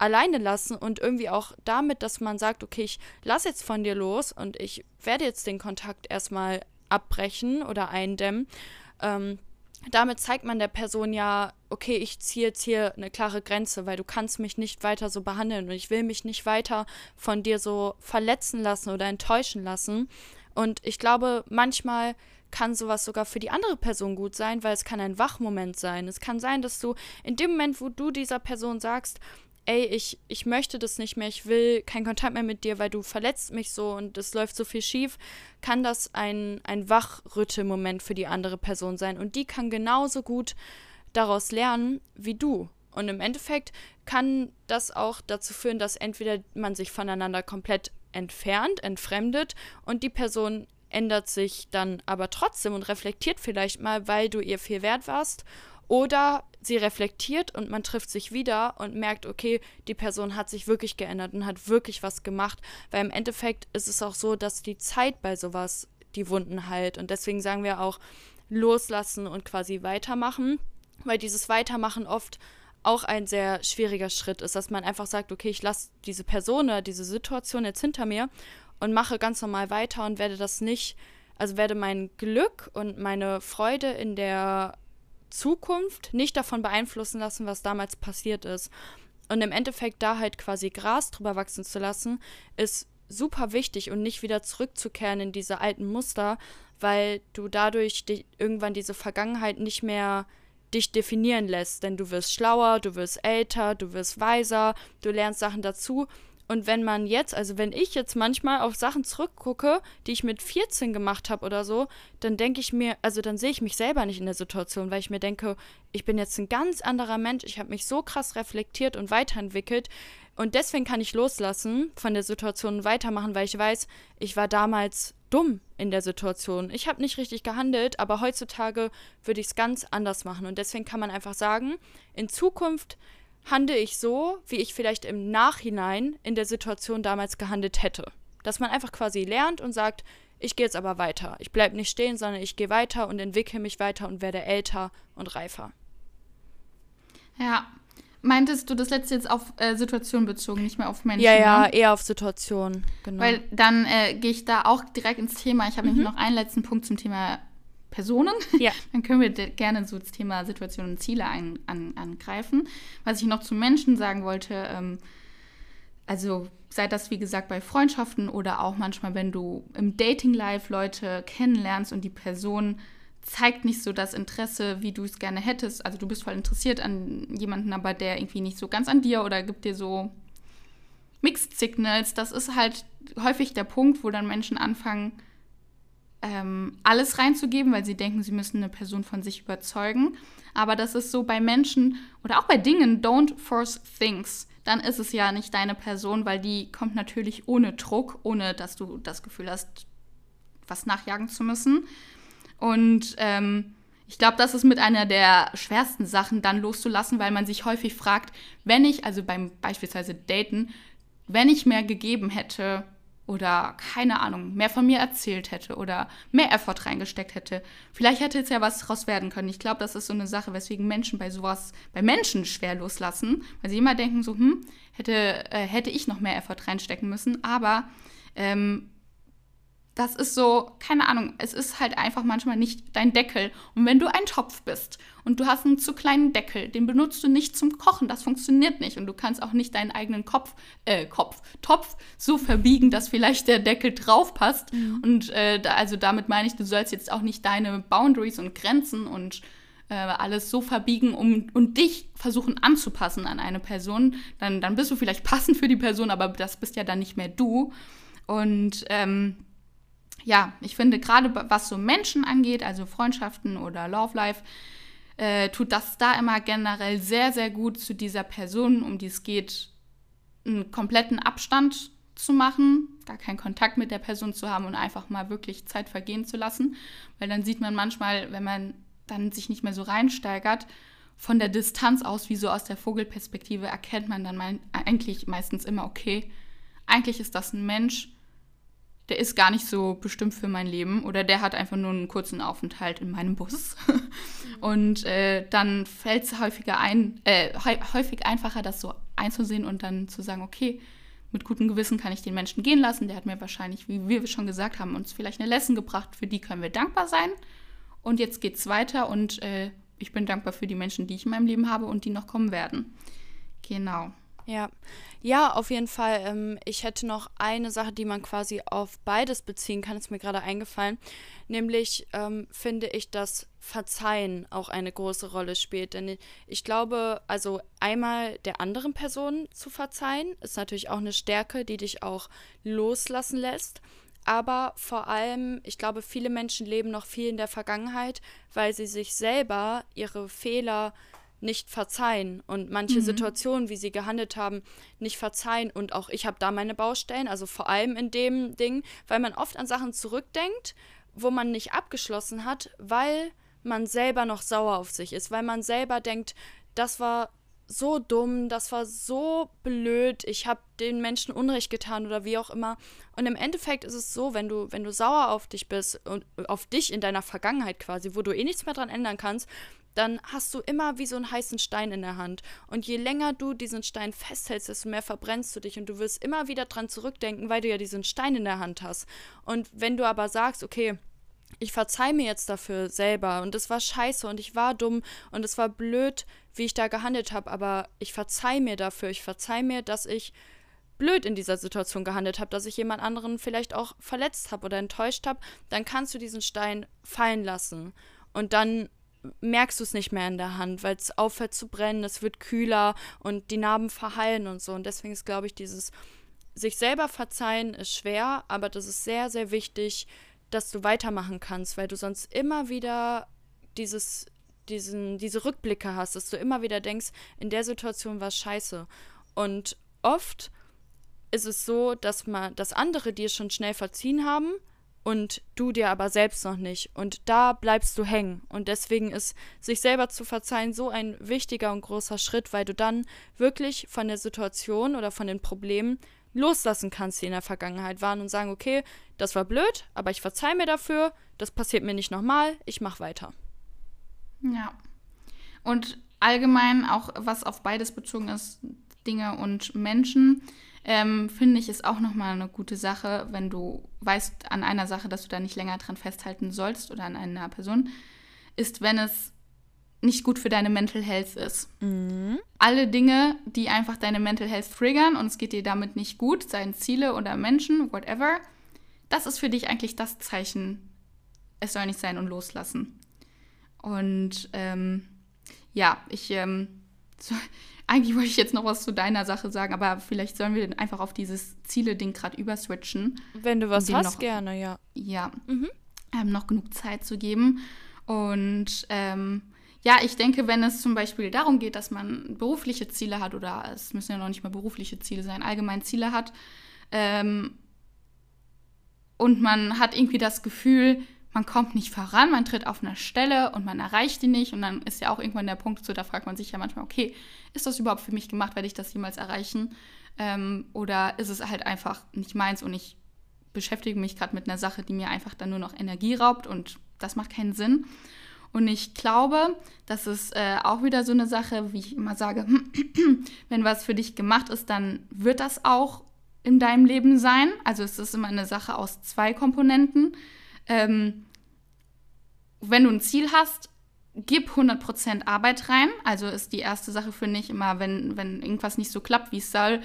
alleine lassen und irgendwie auch damit, dass man sagt, okay, ich lasse jetzt von dir los und ich werde jetzt den Kontakt erstmal abbrechen oder eindämmen. Ähm, damit zeigt man der Person ja, okay, ich ziehe jetzt hier eine klare Grenze, weil du kannst mich nicht weiter so behandeln und ich will mich nicht weiter von dir so verletzen lassen oder enttäuschen lassen. Und ich glaube, manchmal kann sowas sogar für die andere Person gut sein, weil es kann ein Wachmoment sein. Es kann sein, dass du in dem Moment, wo du dieser Person sagst, ey, ich, ich möchte das nicht mehr, ich will keinen Kontakt mehr mit dir, weil du verletzt mich so und es läuft so viel schief, kann das ein, ein Wachrüttelmoment für die andere Person sein. Und die kann genauso gut daraus lernen wie du. Und im Endeffekt kann das auch dazu führen, dass entweder man sich voneinander komplett entfernt, entfremdet und die Person ändert sich dann aber trotzdem und reflektiert vielleicht mal, weil du ihr viel wert warst. Oder sie reflektiert und man trifft sich wieder und merkt, okay, die Person hat sich wirklich geändert und hat wirklich was gemacht. Weil im Endeffekt ist es auch so, dass die Zeit bei sowas die Wunden heilt. Und deswegen sagen wir auch loslassen und quasi weitermachen. Weil dieses Weitermachen oft auch ein sehr schwieriger Schritt ist, dass man einfach sagt, okay, ich lasse diese Person oder diese Situation jetzt hinter mir und mache ganz normal weiter und werde das nicht, also werde mein Glück und meine Freude in der Zukunft nicht davon beeinflussen lassen, was damals passiert ist. Und im Endeffekt da halt quasi Gras drüber wachsen zu lassen, ist super wichtig und nicht wieder zurückzukehren in diese alten Muster, weil du dadurch die, irgendwann diese Vergangenheit nicht mehr dich definieren lässt. Denn du wirst schlauer, du wirst älter, du wirst weiser, du lernst Sachen dazu und wenn man jetzt, also wenn ich jetzt manchmal auf Sachen zurückgucke, die ich mit 14 gemacht habe oder so, dann denke ich mir, also dann sehe ich mich selber nicht in der Situation, weil ich mir denke, ich bin jetzt ein ganz anderer Mensch, ich habe mich so krass reflektiert und weiterentwickelt und deswegen kann ich loslassen von der Situation und weitermachen, weil ich weiß, ich war damals dumm in der Situation. Ich habe nicht richtig gehandelt, aber heutzutage würde ich es ganz anders machen. Und deswegen kann man einfach sagen, in Zukunft handle ich so, wie ich vielleicht im Nachhinein in der Situation damals gehandelt hätte. Dass man einfach quasi lernt und sagt, ich gehe jetzt aber weiter. Ich bleibe nicht stehen, sondern ich gehe weiter und entwickle mich weiter und werde älter und reifer. Ja. Meintest du das letzte jetzt auf äh, Situation bezogen, nicht mehr auf Menschen? Ja, ja, ne? eher auf Situation, genau. Weil dann äh, gehe ich da auch direkt ins Thema. Ich habe mhm. nämlich noch einen letzten Punkt zum Thema Personen. Ja. Dann können wir gerne so das Thema Situation und Ziele ein, an, angreifen. Was ich noch zu Menschen sagen wollte, ähm, also sei das wie gesagt bei Freundschaften oder auch manchmal, wenn du im Dating-Life Leute kennenlernst und die Person zeigt nicht so das Interesse, wie du es gerne hättest. Also du bist voll interessiert an jemanden, aber der irgendwie nicht so ganz an dir oder gibt dir so Mixed Signals. Das ist halt häufig der Punkt, wo dann Menschen anfangen, ähm, alles reinzugeben, weil sie denken, sie müssen eine Person von sich überzeugen. Aber das ist so bei Menschen oder auch bei Dingen, don't force things. Dann ist es ja nicht deine Person, weil die kommt natürlich ohne Druck, ohne dass du das Gefühl hast, was nachjagen zu müssen. Und ähm, ich glaube, das ist mit einer der schwersten Sachen dann loszulassen, weil man sich häufig fragt, wenn ich, also beim beispielsweise Daten, wenn ich mehr gegeben hätte, oder keine Ahnung, mehr von mir erzählt hätte oder mehr Effort reingesteckt hätte. Vielleicht hätte jetzt ja was draus werden können. Ich glaube, das ist so eine Sache, weswegen Menschen bei sowas, bei Menschen schwer loslassen, weil sie immer denken so, hm, hätte, äh, hätte ich noch mehr Effort reinstecken müssen. Aber ähm, das ist so, keine Ahnung, es ist halt einfach manchmal nicht dein Deckel. Und wenn du ein Topf bist und du hast einen zu kleinen Deckel, den benutzt du nicht zum Kochen, das funktioniert nicht. Und du kannst auch nicht deinen eigenen Kopf, äh, Kopf, Topf so verbiegen, dass vielleicht der Deckel drauf passt. Mhm. Und äh, da, also damit meine ich, du sollst jetzt auch nicht deine Boundaries und Grenzen und äh, alles so verbiegen um, und dich versuchen anzupassen an eine Person. Dann, dann bist du vielleicht passend für die Person, aber das bist ja dann nicht mehr du. Und ähm, ja, ich finde gerade was so Menschen angeht, also Freundschaften oder Love Life, äh, tut das da immer generell sehr, sehr gut zu dieser Person, um die es geht, einen kompletten Abstand zu machen, gar keinen Kontakt mit der Person zu haben und einfach mal wirklich Zeit vergehen zu lassen. Weil dann sieht man manchmal, wenn man dann sich nicht mehr so reinsteigert, von der Distanz aus, wie so aus der Vogelperspektive, erkennt man dann mein, eigentlich meistens immer, okay, eigentlich ist das ein Mensch, der ist gar nicht so bestimmt für mein Leben oder der hat einfach nur einen kurzen Aufenthalt in meinem Bus. und äh, dann fällt es häufiger ein, äh, häufig einfacher, das so einzusehen und dann zu sagen, okay, mit gutem Gewissen kann ich den Menschen gehen lassen. Der hat mir wahrscheinlich, wie wir schon gesagt haben, uns vielleicht eine Lesson gebracht, für die können wir dankbar sein. Und jetzt geht es weiter und äh, ich bin dankbar für die Menschen, die ich in meinem Leben habe und die noch kommen werden. Genau. Ja, ja, auf jeden Fall. Ähm, ich hätte noch eine Sache, die man quasi auf beides beziehen kann, ist mir gerade eingefallen. Nämlich ähm, finde ich, dass Verzeihen auch eine große Rolle spielt. Denn ich glaube, also einmal der anderen Person zu verzeihen, ist natürlich auch eine Stärke, die dich auch loslassen lässt. Aber vor allem, ich glaube, viele Menschen leben noch viel in der Vergangenheit, weil sie sich selber ihre Fehler nicht verzeihen und manche mhm. Situationen, wie sie gehandelt haben, nicht verzeihen. Und auch ich habe da meine Baustellen, also vor allem in dem Ding, weil man oft an Sachen zurückdenkt, wo man nicht abgeschlossen hat, weil man selber noch sauer auf sich ist, weil man selber denkt, das war so dumm, das war so blöd, ich habe den Menschen Unrecht getan oder wie auch immer. Und im Endeffekt ist es so, wenn du, wenn du sauer auf dich bist und auf dich in deiner Vergangenheit quasi, wo du eh nichts mehr dran ändern kannst, dann hast du immer wie so einen heißen Stein in der Hand. Und je länger du diesen Stein festhältst, desto mehr verbrennst du dich und du wirst immer wieder dran zurückdenken, weil du ja diesen Stein in der Hand hast. Und wenn du aber sagst, okay, ich verzeih mir jetzt dafür selber und es war scheiße und ich war dumm und es war blöd, wie ich da gehandelt habe, aber ich verzeih mir dafür, ich verzeih mir, dass ich blöd in dieser Situation gehandelt habe, dass ich jemand anderen vielleicht auch verletzt habe oder enttäuscht habe, dann kannst du diesen Stein fallen lassen und dann merkst du es nicht mehr in der Hand, weil es aufhört zu brennen, es wird kühler und die Narben verheilen und so. Und deswegen ist, glaube ich, dieses sich selber verzeihen ist schwer, aber das ist sehr, sehr wichtig, dass du weitermachen kannst, weil du sonst immer wieder dieses, diesen, diese Rückblicke hast, dass du immer wieder denkst, in der Situation war es scheiße. Und oft ist es so, dass man, dass andere dir schon schnell verziehen haben und du dir aber selbst noch nicht. Und da bleibst du hängen. Und deswegen ist sich selber zu verzeihen so ein wichtiger und großer Schritt, weil du dann wirklich von der Situation oder von den Problemen loslassen kannst, die in der Vergangenheit waren und sagen, okay, das war blöd, aber ich verzeihe mir dafür, das passiert mir nicht nochmal, ich mache weiter. Ja. Und allgemein auch, was auf beides bezogen ist, Dinge und Menschen, ähm, finde ich, ist auch nochmal eine gute Sache, wenn du weißt an einer Sache, dass du da nicht länger dran festhalten sollst oder an einer Person, ist, wenn es nicht gut für deine Mental Health ist. Mhm. Alle Dinge, die einfach deine Mental Health triggern und es geht dir damit nicht gut, seien Ziele oder Menschen, whatever, das ist für dich eigentlich das Zeichen, es soll nicht sein und loslassen. Und ähm, ja, ich ähm, so, eigentlich wollte ich jetzt noch was zu deiner Sache sagen, aber vielleicht sollen wir einfach auf dieses Ziele-Ding gerade überswitchen. Wenn du was hast, noch, gerne, ja. Ja, mhm. ähm, noch genug Zeit zu geben. Und ähm, ja, ich denke, wenn es zum Beispiel darum geht, dass man berufliche Ziele hat oder es müssen ja noch nicht mal berufliche Ziele sein, allgemein Ziele hat ähm, und man hat irgendwie das Gefühl, man kommt nicht voran, man tritt auf einer Stelle und man erreicht die nicht. Und dann ist ja auch irgendwann der Punkt so, da fragt man sich ja manchmal, okay, ist das überhaupt für mich gemacht, werde ich das jemals erreichen? Ähm, oder ist es halt einfach nicht meins und ich beschäftige mich gerade mit einer Sache, die mir einfach dann nur noch Energie raubt und das macht keinen Sinn. Und ich glaube, das ist äh, auch wieder so eine Sache, wie ich immer sage, wenn was für dich gemacht ist, dann wird das auch in deinem Leben sein. Also es ist immer eine Sache aus zwei Komponenten ähm, wenn du ein Ziel hast, gib 100% Arbeit rein. Also ist die erste Sache für mich immer, wenn, wenn irgendwas nicht so klappt, wie es soll,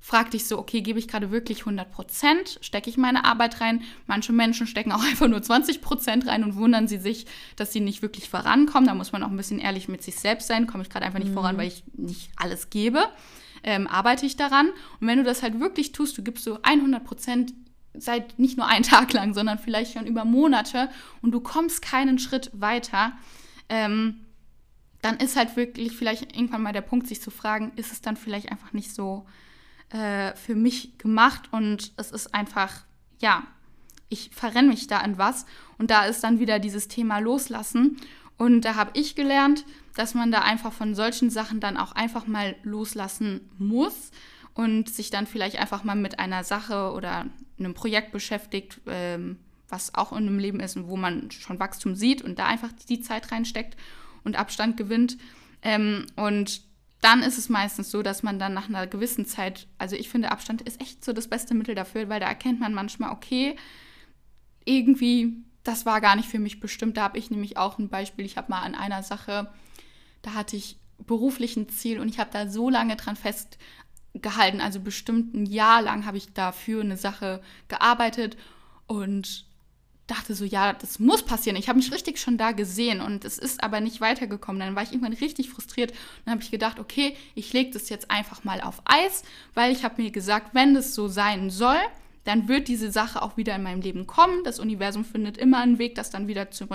frag dich so, okay, gebe ich gerade wirklich 100%? Stecke ich meine Arbeit rein? Manche Menschen stecken auch einfach nur 20% rein und wundern sie sich, dass sie nicht wirklich vorankommen. Da muss man auch ein bisschen ehrlich mit sich selbst sein. Komme ich gerade einfach nicht mhm. voran, weil ich nicht alles gebe. Ähm, arbeite ich daran. Und wenn du das halt wirklich tust, du gibst so 100% seit nicht nur einen Tag lang, sondern vielleicht schon über Monate und du kommst keinen Schritt weiter, ähm, dann ist halt wirklich vielleicht irgendwann mal der Punkt, sich zu fragen, ist es dann vielleicht einfach nicht so äh, für mich gemacht und es ist einfach, ja, ich verrenne mich da an was und da ist dann wieder dieses Thema loslassen und da habe ich gelernt, dass man da einfach von solchen Sachen dann auch einfach mal loslassen muss und sich dann vielleicht einfach mal mit einer Sache oder einem Projekt beschäftigt, ähm, was auch in einem Leben ist und wo man schon Wachstum sieht und da einfach die Zeit reinsteckt und Abstand gewinnt. Ähm, und dann ist es meistens so, dass man dann nach einer gewissen Zeit, also ich finde, Abstand ist echt so das beste Mittel dafür, weil da erkennt man manchmal, okay, irgendwie, das war gar nicht für mich bestimmt. Da habe ich nämlich auch ein Beispiel. Ich habe mal an einer Sache, da hatte ich beruflich ein Ziel und ich habe da so lange dran fest gehalten. Also bestimmt ein Jahr lang habe ich dafür eine Sache gearbeitet und dachte so, ja, das muss passieren. Ich habe mich richtig schon da gesehen und es ist aber nicht weitergekommen. Dann war ich irgendwann richtig frustriert und dann habe ich gedacht, okay, ich lege das jetzt einfach mal auf Eis, weil ich habe mir gesagt, wenn das so sein soll, dann wird diese Sache auch wieder in meinem Leben kommen. Das Universum findet immer einen Weg, das dann wieder zu,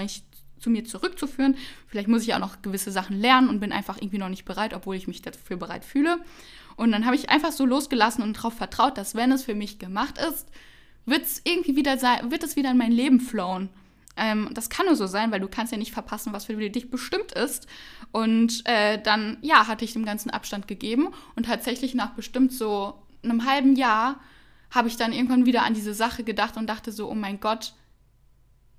zu mir zurückzuführen. Vielleicht muss ich auch noch gewisse Sachen lernen und bin einfach irgendwie noch nicht bereit, obwohl ich mich dafür bereit fühle. Und dann habe ich einfach so losgelassen und darauf vertraut, dass wenn es für mich gemacht ist, wird es irgendwie wieder sein, wird es wieder in mein Leben flowen. Ähm, das kann nur so sein, weil du kannst ja nicht verpassen, was für dich bestimmt ist. Und äh, dann, ja, hatte ich dem ganzen Abstand gegeben und tatsächlich nach bestimmt so einem halben Jahr habe ich dann irgendwann wieder an diese Sache gedacht und dachte so, oh mein Gott,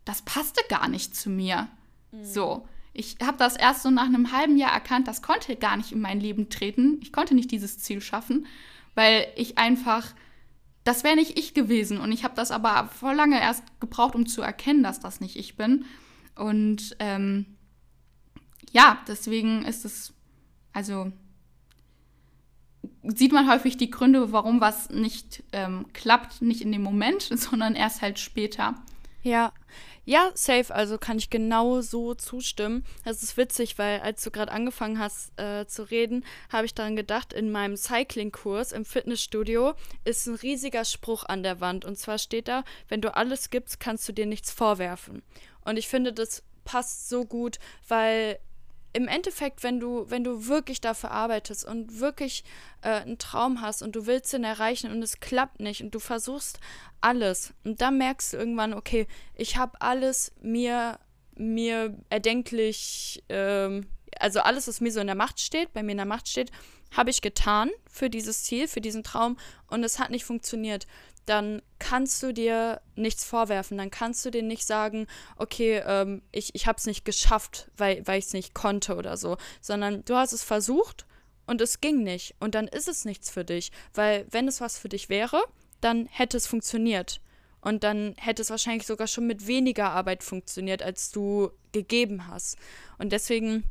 das passte gar nicht zu mir. Mhm. So. Ich habe das erst so nach einem halben Jahr erkannt, das konnte gar nicht in mein Leben treten. Ich konnte nicht dieses Ziel schaffen, weil ich einfach, das wäre nicht ich gewesen. Und ich habe das aber vor lange erst gebraucht, um zu erkennen, dass das nicht ich bin. Und ähm, ja, deswegen ist es, also sieht man häufig die Gründe, warum was nicht ähm, klappt, nicht in dem Moment, sondern erst halt später. Ja, ja, safe, also kann ich genau so zustimmen. Das ist witzig, weil als du gerade angefangen hast äh, zu reden, habe ich daran gedacht, in meinem Cycling-Kurs im Fitnessstudio ist ein riesiger Spruch an der Wand. Und zwar steht da, wenn du alles gibst, kannst du dir nichts vorwerfen. Und ich finde, das passt so gut, weil im Endeffekt, wenn du, wenn du wirklich dafür arbeitest und wirklich äh, einen Traum hast und du willst ihn erreichen und es klappt nicht und du versuchst alles und dann merkst du irgendwann, okay, ich habe alles mir, mir erdenklich, ähm, also alles, was mir so in der Macht steht, bei mir in der Macht steht, habe ich getan für dieses Ziel, für diesen Traum und es hat nicht funktioniert dann kannst du dir nichts vorwerfen. Dann kannst du dir nicht sagen, okay, ähm, ich, ich habe es nicht geschafft, weil, weil ich es nicht konnte oder so, sondern du hast es versucht und es ging nicht. Und dann ist es nichts für dich, weil wenn es was für dich wäre, dann hätte es funktioniert. Und dann hätte es wahrscheinlich sogar schon mit weniger Arbeit funktioniert, als du gegeben hast. Und deswegen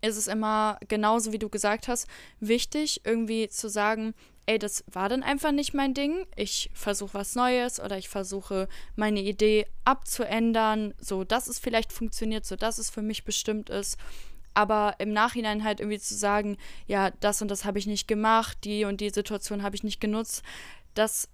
ist es immer genauso, wie du gesagt hast, wichtig, irgendwie zu sagen, ey, das war dann einfach nicht mein Ding. Ich versuche was Neues oder ich versuche meine Idee abzuändern, so dass es vielleicht funktioniert, so dass es für mich bestimmt ist. Aber im Nachhinein halt irgendwie zu sagen, ja, das und das habe ich nicht gemacht, die und die Situation habe ich nicht genutzt, das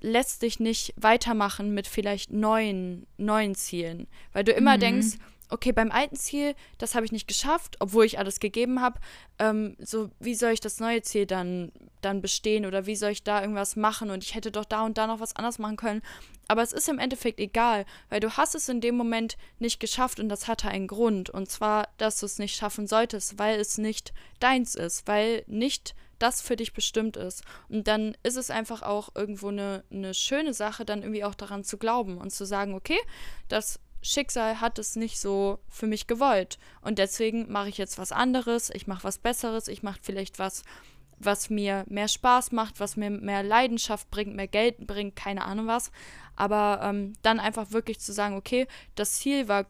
lässt dich nicht weitermachen mit vielleicht neuen, neuen Zielen. Weil du immer mhm. denkst, okay, beim alten Ziel, das habe ich nicht geschafft, obwohl ich alles gegeben habe. Ähm, so, wie soll ich das neue Ziel dann, dann bestehen oder wie soll ich da irgendwas machen und ich hätte doch da und da noch was anderes machen können. Aber es ist im Endeffekt egal, weil du hast es in dem Moment nicht geschafft und das hatte einen Grund. Und zwar, dass du es nicht schaffen solltest, weil es nicht deins ist, weil nicht das für dich bestimmt ist. Und dann ist es einfach auch irgendwo eine, eine schöne Sache, dann irgendwie auch daran zu glauben und zu sagen, okay, das Schicksal hat es nicht so für mich gewollt. Und deswegen mache ich jetzt was anderes, ich mache was Besseres, ich mache vielleicht was, was mir mehr Spaß macht, was mir mehr Leidenschaft bringt, mehr Geld bringt, keine Ahnung was. Aber ähm, dann einfach wirklich zu sagen, okay, das Ziel war,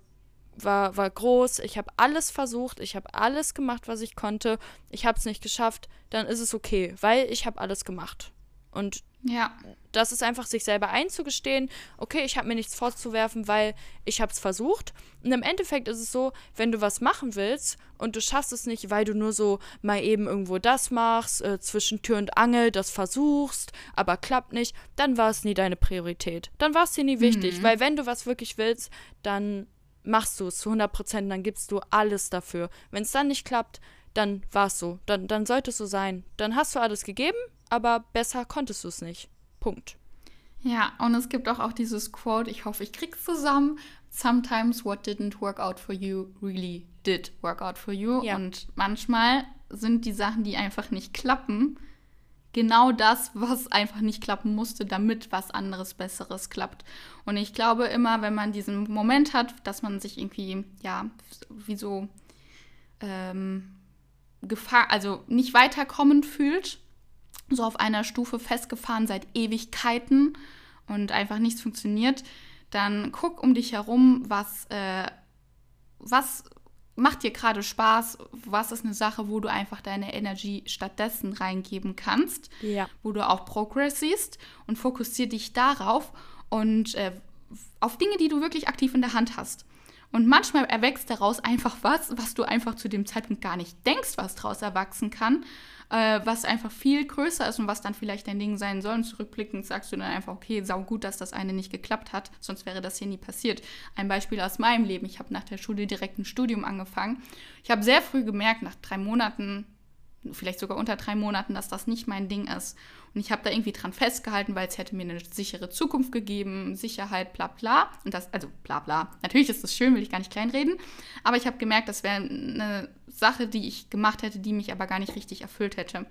war, war groß, ich habe alles versucht, ich habe alles gemacht, was ich konnte, ich habe es nicht geschafft, dann ist es okay, weil ich habe alles gemacht. Und ja. Das ist einfach sich selber einzugestehen, okay, ich habe mir nichts vorzuwerfen, weil ich habe es versucht. Und im Endeffekt ist es so, wenn du was machen willst und du schaffst es nicht, weil du nur so mal eben irgendwo das machst, äh, zwischen Tür und Angel das versuchst, aber klappt nicht, dann war es nie deine Priorität. Dann war es dir nie wichtig, mhm. weil wenn du was wirklich willst, dann machst du es zu 100 Prozent, dann gibst du alles dafür. Wenn es dann nicht klappt, dann war es so. Dann, dann sollte es so sein. Dann hast du alles gegeben, aber besser konntest du es nicht. Punkt. Ja, und es gibt auch, auch dieses Quote, ich hoffe, ich krieg's zusammen. Sometimes what didn't work out for you really did work out for you. Ja. Und manchmal sind die Sachen, die einfach nicht klappen, genau das, was einfach nicht klappen musste, damit was anderes, Besseres klappt. Und ich glaube immer, wenn man diesen Moment hat, dass man sich irgendwie, ja, wie so ähm, Gefahr, also nicht weiterkommen fühlt, so auf einer Stufe festgefahren seit Ewigkeiten und einfach nichts funktioniert, dann guck um dich herum, was, äh, was macht dir gerade Spaß, was ist eine Sache, wo du einfach deine Energie stattdessen reingeben kannst, ja. wo du auch Progress siehst und fokussiere dich darauf und äh, auf Dinge, die du wirklich aktiv in der Hand hast. Und manchmal erwächst daraus einfach was, was du einfach zu dem Zeitpunkt gar nicht denkst, was daraus erwachsen kann äh, was einfach viel größer ist und was dann vielleicht dein Ding sein soll. Und zurückblickend sagst du dann einfach, okay, sau gut, dass das eine nicht geklappt hat, sonst wäre das hier nie passiert. Ein Beispiel aus meinem Leben. Ich habe nach der Schule direkt ein Studium angefangen. Ich habe sehr früh gemerkt, nach drei Monaten, vielleicht sogar unter drei Monaten, dass das nicht mein Ding ist. Und ich habe da irgendwie dran festgehalten, weil es hätte mir eine sichere Zukunft gegeben, Sicherheit, bla bla. Und das, also bla bla. Natürlich ist das schön, will ich gar nicht kleinreden. Aber ich habe gemerkt, das wäre eine Sache, die ich gemacht hätte, die mich aber gar nicht richtig erfüllt hätte.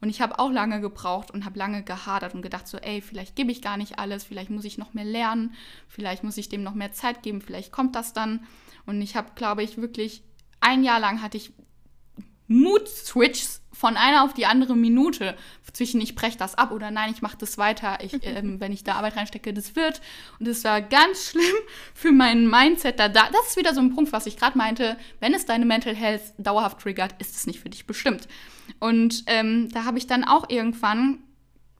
Und ich habe auch lange gebraucht und habe lange gehadert und gedacht, so, ey, vielleicht gebe ich gar nicht alles, vielleicht muss ich noch mehr lernen, vielleicht muss ich dem noch mehr Zeit geben, vielleicht kommt das dann. Und ich habe, glaube ich, wirklich ein Jahr lang hatte ich Mood-Switches von einer auf die andere Minute zwischen ich breche das ab oder nein, ich mache das weiter, ich, ähm, wenn ich da Arbeit reinstecke, das wird. Und das war ganz schlimm für mein Mindset. Da, das ist wieder so ein Punkt, was ich gerade meinte. Wenn es deine Mental Health dauerhaft triggert, ist es nicht für dich bestimmt. Und ähm, da habe ich dann auch irgendwann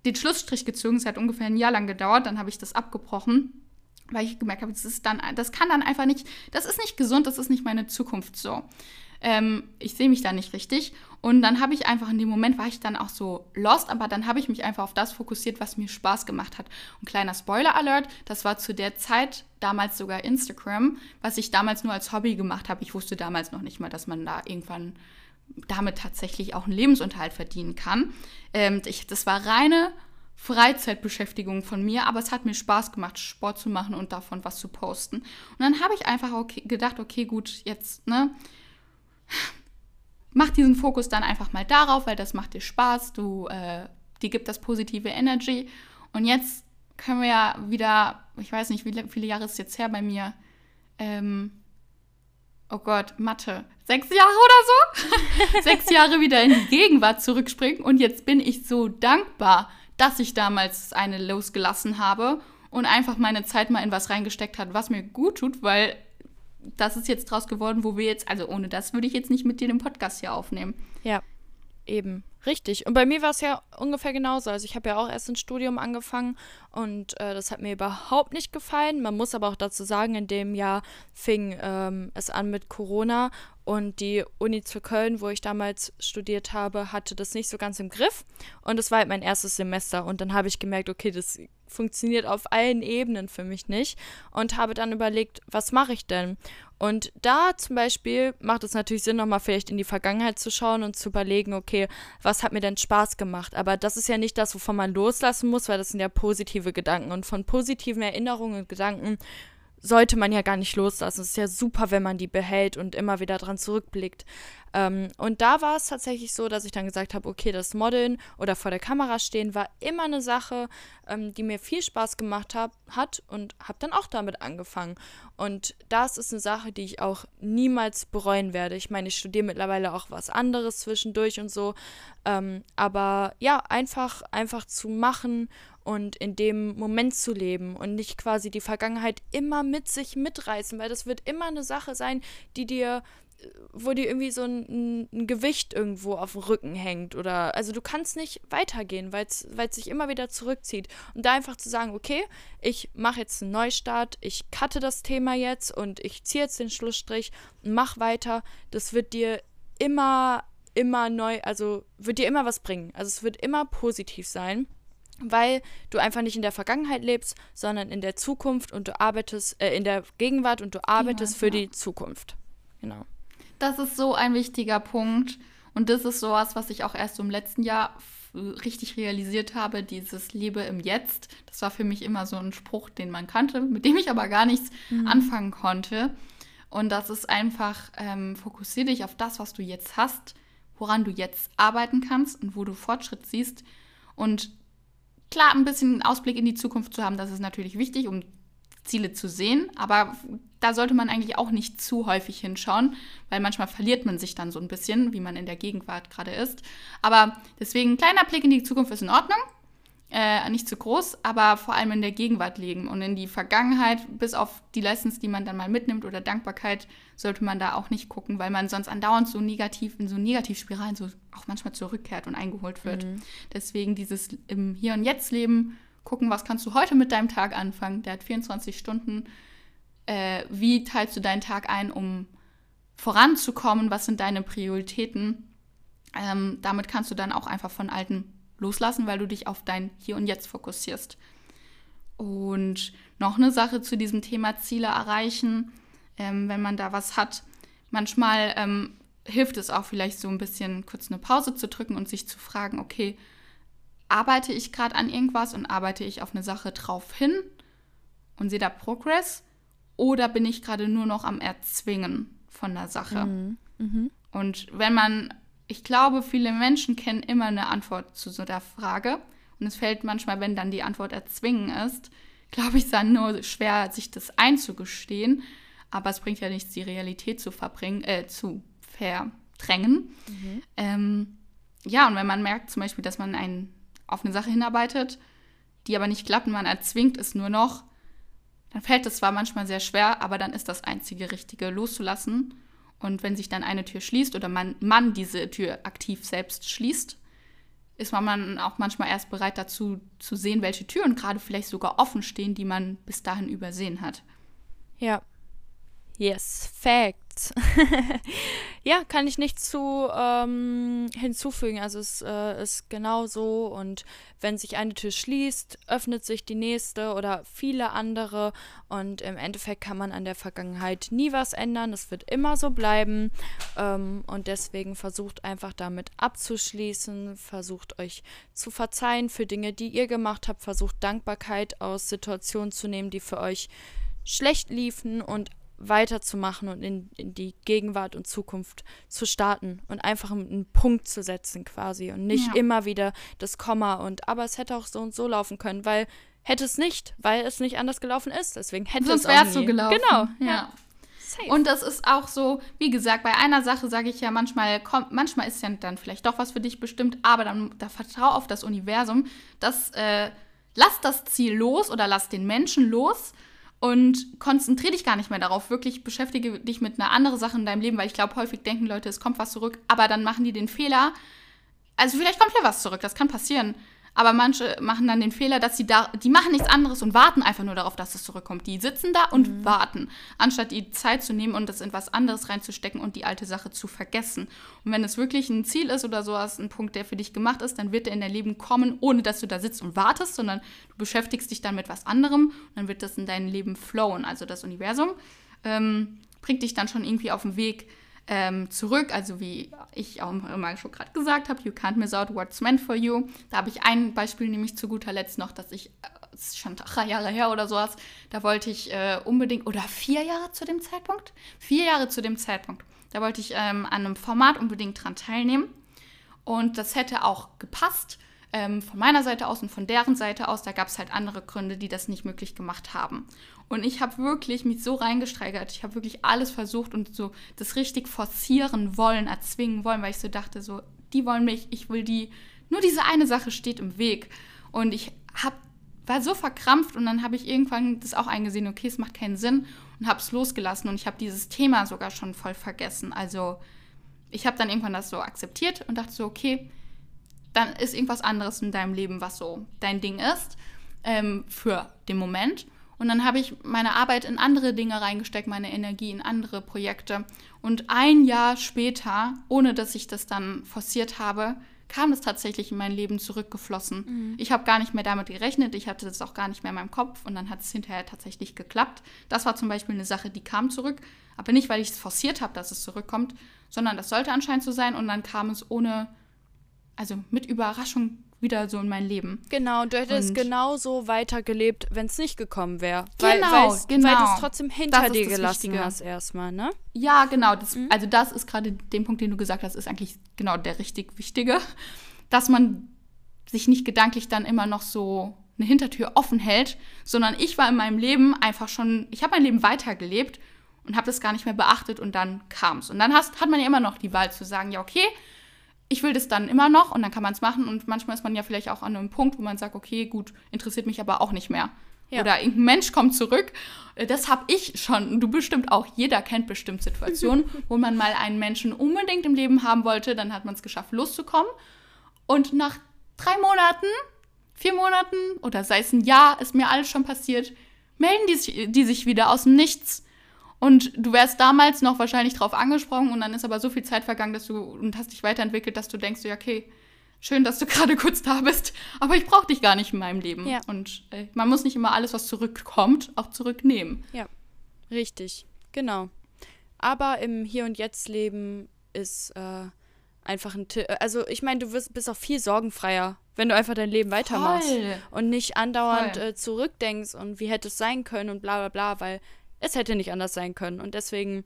den Schlussstrich gezogen. Es hat ungefähr ein Jahr lang gedauert. Dann habe ich das abgebrochen weil ich gemerkt habe, das ist dann, das kann dann einfach nicht, das ist nicht gesund, das ist nicht meine Zukunft so. Ähm, ich sehe mich da nicht richtig. Und dann habe ich einfach in dem Moment war ich dann auch so lost, aber dann habe ich mich einfach auf das fokussiert, was mir Spaß gemacht hat. Und kleiner Spoiler-Alert, das war zu der Zeit damals sogar Instagram, was ich damals nur als Hobby gemacht habe. Ich wusste damals noch nicht mal, dass man da irgendwann damit tatsächlich auch einen Lebensunterhalt verdienen kann. Ähm, ich, das war reine Freizeitbeschäftigung von mir, aber es hat mir Spaß gemacht, Sport zu machen und davon was zu posten. Und dann habe ich einfach okay, gedacht, okay, gut, jetzt, ne, mach diesen Fokus dann einfach mal darauf, weil das macht dir Spaß, du, äh, die gibt das positive Energy. Und jetzt können wir ja wieder, ich weiß nicht, wie viele Jahre ist jetzt her bei mir, ähm, oh Gott, Mathe, sechs Jahre oder so, sechs Jahre wieder in die Gegenwart zurückspringen. Und jetzt bin ich so dankbar, dass ich damals eine losgelassen habe und einfach meine Zeit mal in was reingesteckt hat, was mir gut tut, weil das ist jetzt draus geworden, wo wir jetzt, also ohne das würde ich jetzt nicht mit dir den Podcast hier aufnehmen. Ja, eben. Richtig. Und bei mir war es ja ungefähr genauso. Also ich habe ja auch erst ein Studium angefangen und äh, das hat mir überhaupt nicht gefallen. Man muss aber auch dazu sagen, in dem Jahr fing ähm, es an mit Corona und die Uni zu Köln, wo ich damals studiert habe, hatte das nicht so ganz im Griff. Und es war halt mein erstes Semester. Und dann habe ich gemerkt, okay, das funktioniert auf allen Ebenen für mich nicht. Und habe dann überlegt, was mache ich denn? Und da zum Beispiel macht es natürlich Sinn, nochmal vielleicht in die Vergangenheit zu schauen und zu überlegen, okay, was hat mir denn Spaß gemacht? Aber das ist ja nicht das, wovon man loslassen muss, weil das sind ja positive Gedanken. Und von positiven Erinnerungen und Gedanken sollte man ja gar nicht loslassen. Es ist ja super, wenn man die behält und immer wieder dran zurückblickt. Ähm, und da war es tatsächlich so, dass ich dann gesagt habe, okay, das Modeln oder vor der Kamera stehen war immer eine Sache, ähm, die mir viel Spaß gemacht hab, hat und habe dann auch damit angefangen. Und das ist eine Sache, die ich auch niemals bereuen werde. Ich meine, ich studiere mittlerweile auch was anderes zwischendurch und so. Ähm, aber ja, einfach, einfach zu machen und in dem Moment zu leben und nicht quasi die Vergangenheit immer mit sich mitreißen, weil das wird immer eine Sache sein, die dir wo dir irgendwie so ein, ein, Gewicht irgendwo auf dem Rücken hängt oder also du kannst nicht weitergehen, weil es sich immer wieder zurückzieht und da einfach zu sagen, okay, ich mache jetzt einen Neustart, ich cutte das Thema jetzt und ich ziehe jetzt den Schlussstrich und mach weiter, das wird dir immer immer neu, also wird dir immer was bringen. Also es wird immer positiv sein weil du einfach nicht in der Vergangenheit lebst, sondern in der Zukunft und du arbeitest äh, in der Gegenwart und du arbeitest ja, für ja. die Zukunft. Genau. Das ist so ein wichtiger Punkt und das ist sowas, was ich auch erst im letzten Jahr richtig realisiert habe, dieses Liebe im Jetzt. Das war für mich immer so ein Spruch, den man kannte, mit dem ich aber gar nichts mhm. anfangen konnte. Und das ist einfach, ähm, fokussiere dich auf das, was du jetzt hast, woran du jetzt arbeiten kannst und wo du Fortschritt siehst. Und Klar, ein bisschen Ausblick in die Zukunft zu haben, das ist natürlich wichtig, um Ziele zu sehen, aber da sollte man eigentlich auch nicht zu häufig hinschauen, weil manchmal verliert man sich dann so ein bisschen, wie man in der Gegenwart gerade ist. Aber deswegen ein kleiner Blick in die Zukunft ist in Ordnung äh, nicht zu groß, aber vor allem in der Gegenwart legen und in die Vergangenheit, bis auf die Lessons, die man dann mal mitnimmt oder Dankbarkeit, sollte man da auch nicht gucken, weil man sonst andauernd so negativ in so Negativspiralen so auch manchmal zurückkehrt und eingeholt wird. Mhm. Deswegen dieses im Hier und Jetzt leben, gucken, was kannst du heute mit deinem Tag anfangen? Der hat 24 Stunden. Äh, wie teilst du deinen Tag ein, um voranzukommen? Was sind deine Prioritäten? Ähm, damit kannst du dann auch einfach von alten loslassen, weil du dich auf dein Hier und Jetzt fokussierst. Und noch eine Sache zu diesem Thema Ziele erreichen, ähm, wenn man da was hat. Manchmal ähm, hilft es auch vielleicht so ein bisschen kurz eine Pause zu drücken und sich zu fragen, okay, arbeite ich gerade an irgendwas und arbeite ich auf eine Sache drauf hin und sehe da Progress oder bin ich gerade nur noch am Erzwingen von der Sache? Mhm. Mhm. Und wenn man ich glaube, viele Menschen kennen immer eine Antwort zu so der Frage. Und es fällt manchmal, wenn dann die Antwort erzwingen ist, glaube ich, dann nur schwer, sich das einzugestehen. Aber es bringt ja nichts, die Realität zu verbringen, äh, zu verdrängen. Mhm. Ähm, ja, und wenn man merkt zum Beispiel, dass man ein, auf eine Sache hinarbeitet, die aber nicht klappt und man erzwingt es nur noch, dann fällt es zwar manchmal sehr schwer, aber dann ist das einzige Richtige loszulassen und wenn sich dann eine Tür schließt oder man, man diese Tür aktiv selbst schließt, ist man auch manchmal erst bereit dazu zu sehen, welche Türen gerade vielleicht sogar offen stehen, die man bis dahin übersehen hat. Ja. Yes, Facts. Nichts. ja, kann ich nichts zu ähm, hinzufügen. Also es äh, ist genau so und wenn sich eine Tür schließt, öffnet sich die nächste oder viele andere und im Endeffekt kann man an der Vergangenheit nie was ändern. Es wird immer so bleiben ähm, und deswegen versucht einfach damit abzuschließen, versucht euch zu verzeihen für Dinge, die ihr gemacht habt, versucht Dankbarkeit aus Situationen zu nehmen, die für euch schlecht liefen und weiterzumachen und in, in die Gegenwart und Zukunft zu starten und einfach einen Punkt zu setzen quasi und nicht ja. immer wieder das Komma und aber es hätte auch so und so laufen können, weil hätte es nicht, weil es nicht anders gelaufen ist. Deswegen hätte Sonst es auch nie. so gelaufen. Genau, ja. ja. Und das ist auch so, wie gesagt, bei einer Sache sage ich ja manchmal, komm, manchmal ist ja dann vielleicht doch was für dich bestimmt, aber dann da vertrau auf das Universum, dass äh, lass das Ziel los oder lass den Menschen los und konzentriere dich gar nicht mehr darauf. Wirklich beschäftige dich mit einer anderen Sache in deinem Leben, weil ich glaube, häufig denken Leute, es kommt was zurück, aber dann machen die den Fehler. Also vielleicht kommt ja was zurück, das kann passieren. Aber manche machen dann den Fehler, dass sie da, die machen nichts anderes und warten einfach nur darauf, dass es zurückkommt. Die sitzen da und mhm. warten, anstatt die Zeit zu nehmen und das in was anderes reinzustecken und die alte Sache zu vergessen. Und wenn es wirklich ein Ziel ist oder sowas, ein Punkt, der für dich gemacht ist, dann wird er in dein Leben kommen, ohne dass du da sitzt und wartest, sondern du beschäftigst dich dann mit was anderem und dann wird das in dein Leben flowen. Also das Universum ähm, bringt dich dann schon irgendwie auf den Weg, ähm, zurück. Also wie ich auch immer schon gerade gesagt habe, you can't miss out what's meant for you. Da habe ich ein Beispiel nämlich zu guter Letzt noch, dass ich, äh, ist schon drei Jahre her oder sowas, da wollte ich äh, unbedingt, oder vier Jahre zu dem Zeitpunkt? Vier Jahre zu dem Zeitpunkt. Da wollte ich ähm, an einem Format unbedingt dran teilnehmen. Und das hätte auch gepasst ähm, von meiner Seite aus und von deren Seite aus. Da gab es halt andere Gründe, die das nicht möglich gemacht haben. Und ich habe wirklich mich so reingesteigert. Ich habe wirklich alles versucht und so das richtig forcieren wollen, erzwingen wollen, weil ich so dachte, so, die wollen mich, ich will die. Nur diese eine Sache steht im Weg. Und ich hab, war so verkrampft und dann habe ich irgendwann das auch eingesehen, okay, es macht keinen Sinn und habe es losgelassen und ich habe dieses Thema sogar schon voll vergessen. Also ich habe dann irgendwann das so akzeptiert und dachte so, okay, dann ist irgendwas anderes in deinem Leben, was so dein Ding ist, ähm, für den Moment. Und dann habe ich meine Arbeit in andere Dinge reingesteckt, meine Energie in andere Projekte. Und ein Jahr später, ohne dass ich das dann forciert habe, kam es tatsächlich in mein Leben zurückgeflossen. Mhm. Ich habe gar nicht mehr damit gerechnet, ich hatte das auch gar nicht mehr in meinem Kopf und dann hat es hinterher tatsächlich geklappt. Das war zum Beispiel eine Sache, die kam zurück, aber nicht, weil ich es forciert habe, dass es zurückkommt, sondern das sollte anscheinend so sein und dann kam es ohne, also mit Überraschung wieder so in mein Leben. Genau, du hättest genauso weitergelebt, wenn es nicht gekommen wäre. Genau, weil, genau. Weil du es trotzdem hinter dir gelassen Wichtige. hast erstmal, ne? Ja, genau. Das, mhm. Also das ist gerade den Punkt, den du gesagt hast, ist eigentlich genau der richtig wichtige. Dass man sich nicht gedanklich dann immer noch so eine Hintertür offen hält, sondern ich war in meinem Leben einfach schon, ich habe mein Leben weitergelebt und habe das gar nicht mehr beachtet und dann kam es. Und dann hast, hat man ja immer noch die Wahl zu sagen, ja, okay, ich will das dann immer noch und dann kann man es machen und manchmal ist man ja vielleicht auch an einem Punkt, wo man sagt, okay, gut, interessiert mich aber auch nicht mehr. Ja. Oder irgendein Mensch kommt zurück. Äh, das habe ich schon, du bestimmt auch, jeder kennt bestimmt Situationen, wo man mal einen Menschen unbedingt im Leben haben wollte, dann hat man es geschafft, loszukommen. Und nach drei Monaten, vier Monaten oder sei es ein Jahr, ist mir alles schon passiert, melden die, die sich wieder aus dem Nichts und du wärst damals noch wahrscheinlich drauf angesprochen und dann ist aber so viel Zeit vergangen, dass du und hast dich weiterentwickelt, dass du denkst, ja, okay, schön, dass du gerade kurz da bist, aber ich brauche dich gar nicht in meinem Leben. Ja. Und äh, man muss nicht immer alles, was zurückkommt, auch zurücknehmen. Ja, richtig, genau. Aber im Hier und Jetzt Leben ist äh, einfach ein, T also ich meine, du wirst bist auch viel sorgenfreier, wenn du einfach dein Leben weitermachst Voll. und nicht andauernd äh, zurückdenkst und wie hätte es sein können und bla bla bla, weil es hätte nicht anders sein können. Und deswegen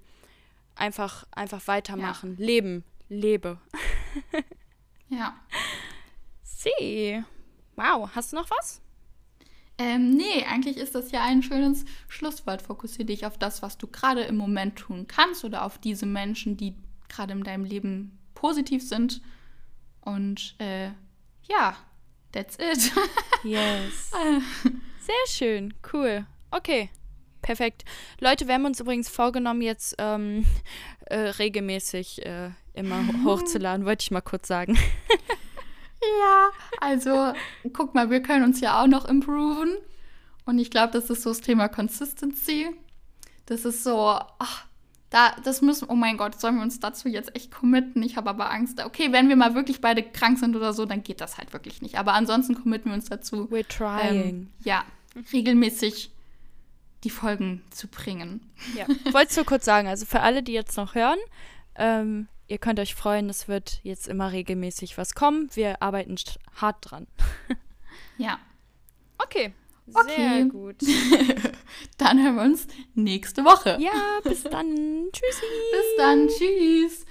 einfach, einfach weitermachen. Ja. Leben. Lebe. ja. Sie. Wow. Hast du noch was? Ähm, nee, eigentlich ist das ja ein schönes Schlusswort. Fokussiere dich auf das, was du gerade im Moment tun kannst oder auf diese Menschen, die gerade in deinem Leben positiv sind. Und äh, ja, that's it. yes. Sehr schön, cool. Okay, Perfekt. Leute, wir haben uns übrigens vorgenommen, jetzt ähm, äh, regelmäßig äh, immer hochzuladen, wollte ich mal kurz sagen. ja, also guck mal, wir können uns ja auch noch improven. Und ich glaube, das ist so das Thema Consistency. Das ist so, ach, da, das müssen, oh mein Gott, sollen wir uns dazu jetzt echt committen? Ich habe aber Angst. Okay, wenn wir mal wirklich beide krank sind oder so, dann geht das halt wirklich nicht. Aber ansonsten committen wir uns dazu. We're trying. Ähm, ja, regelmäßig die Folgen zu bringen. Ja. Wolltest du kurz sagen, also für alle, die jetzt noch hören, ähm, ihr könnt euch freuen, es wird jetzt immer regelmäßig was kommen. Wir arbeiten hart dran. ja. Okay. Okay. Sehr gut. dann hören wir uns nächste Woche. Ja, bis dann. Tschüssi. Bis dann. Tschüss.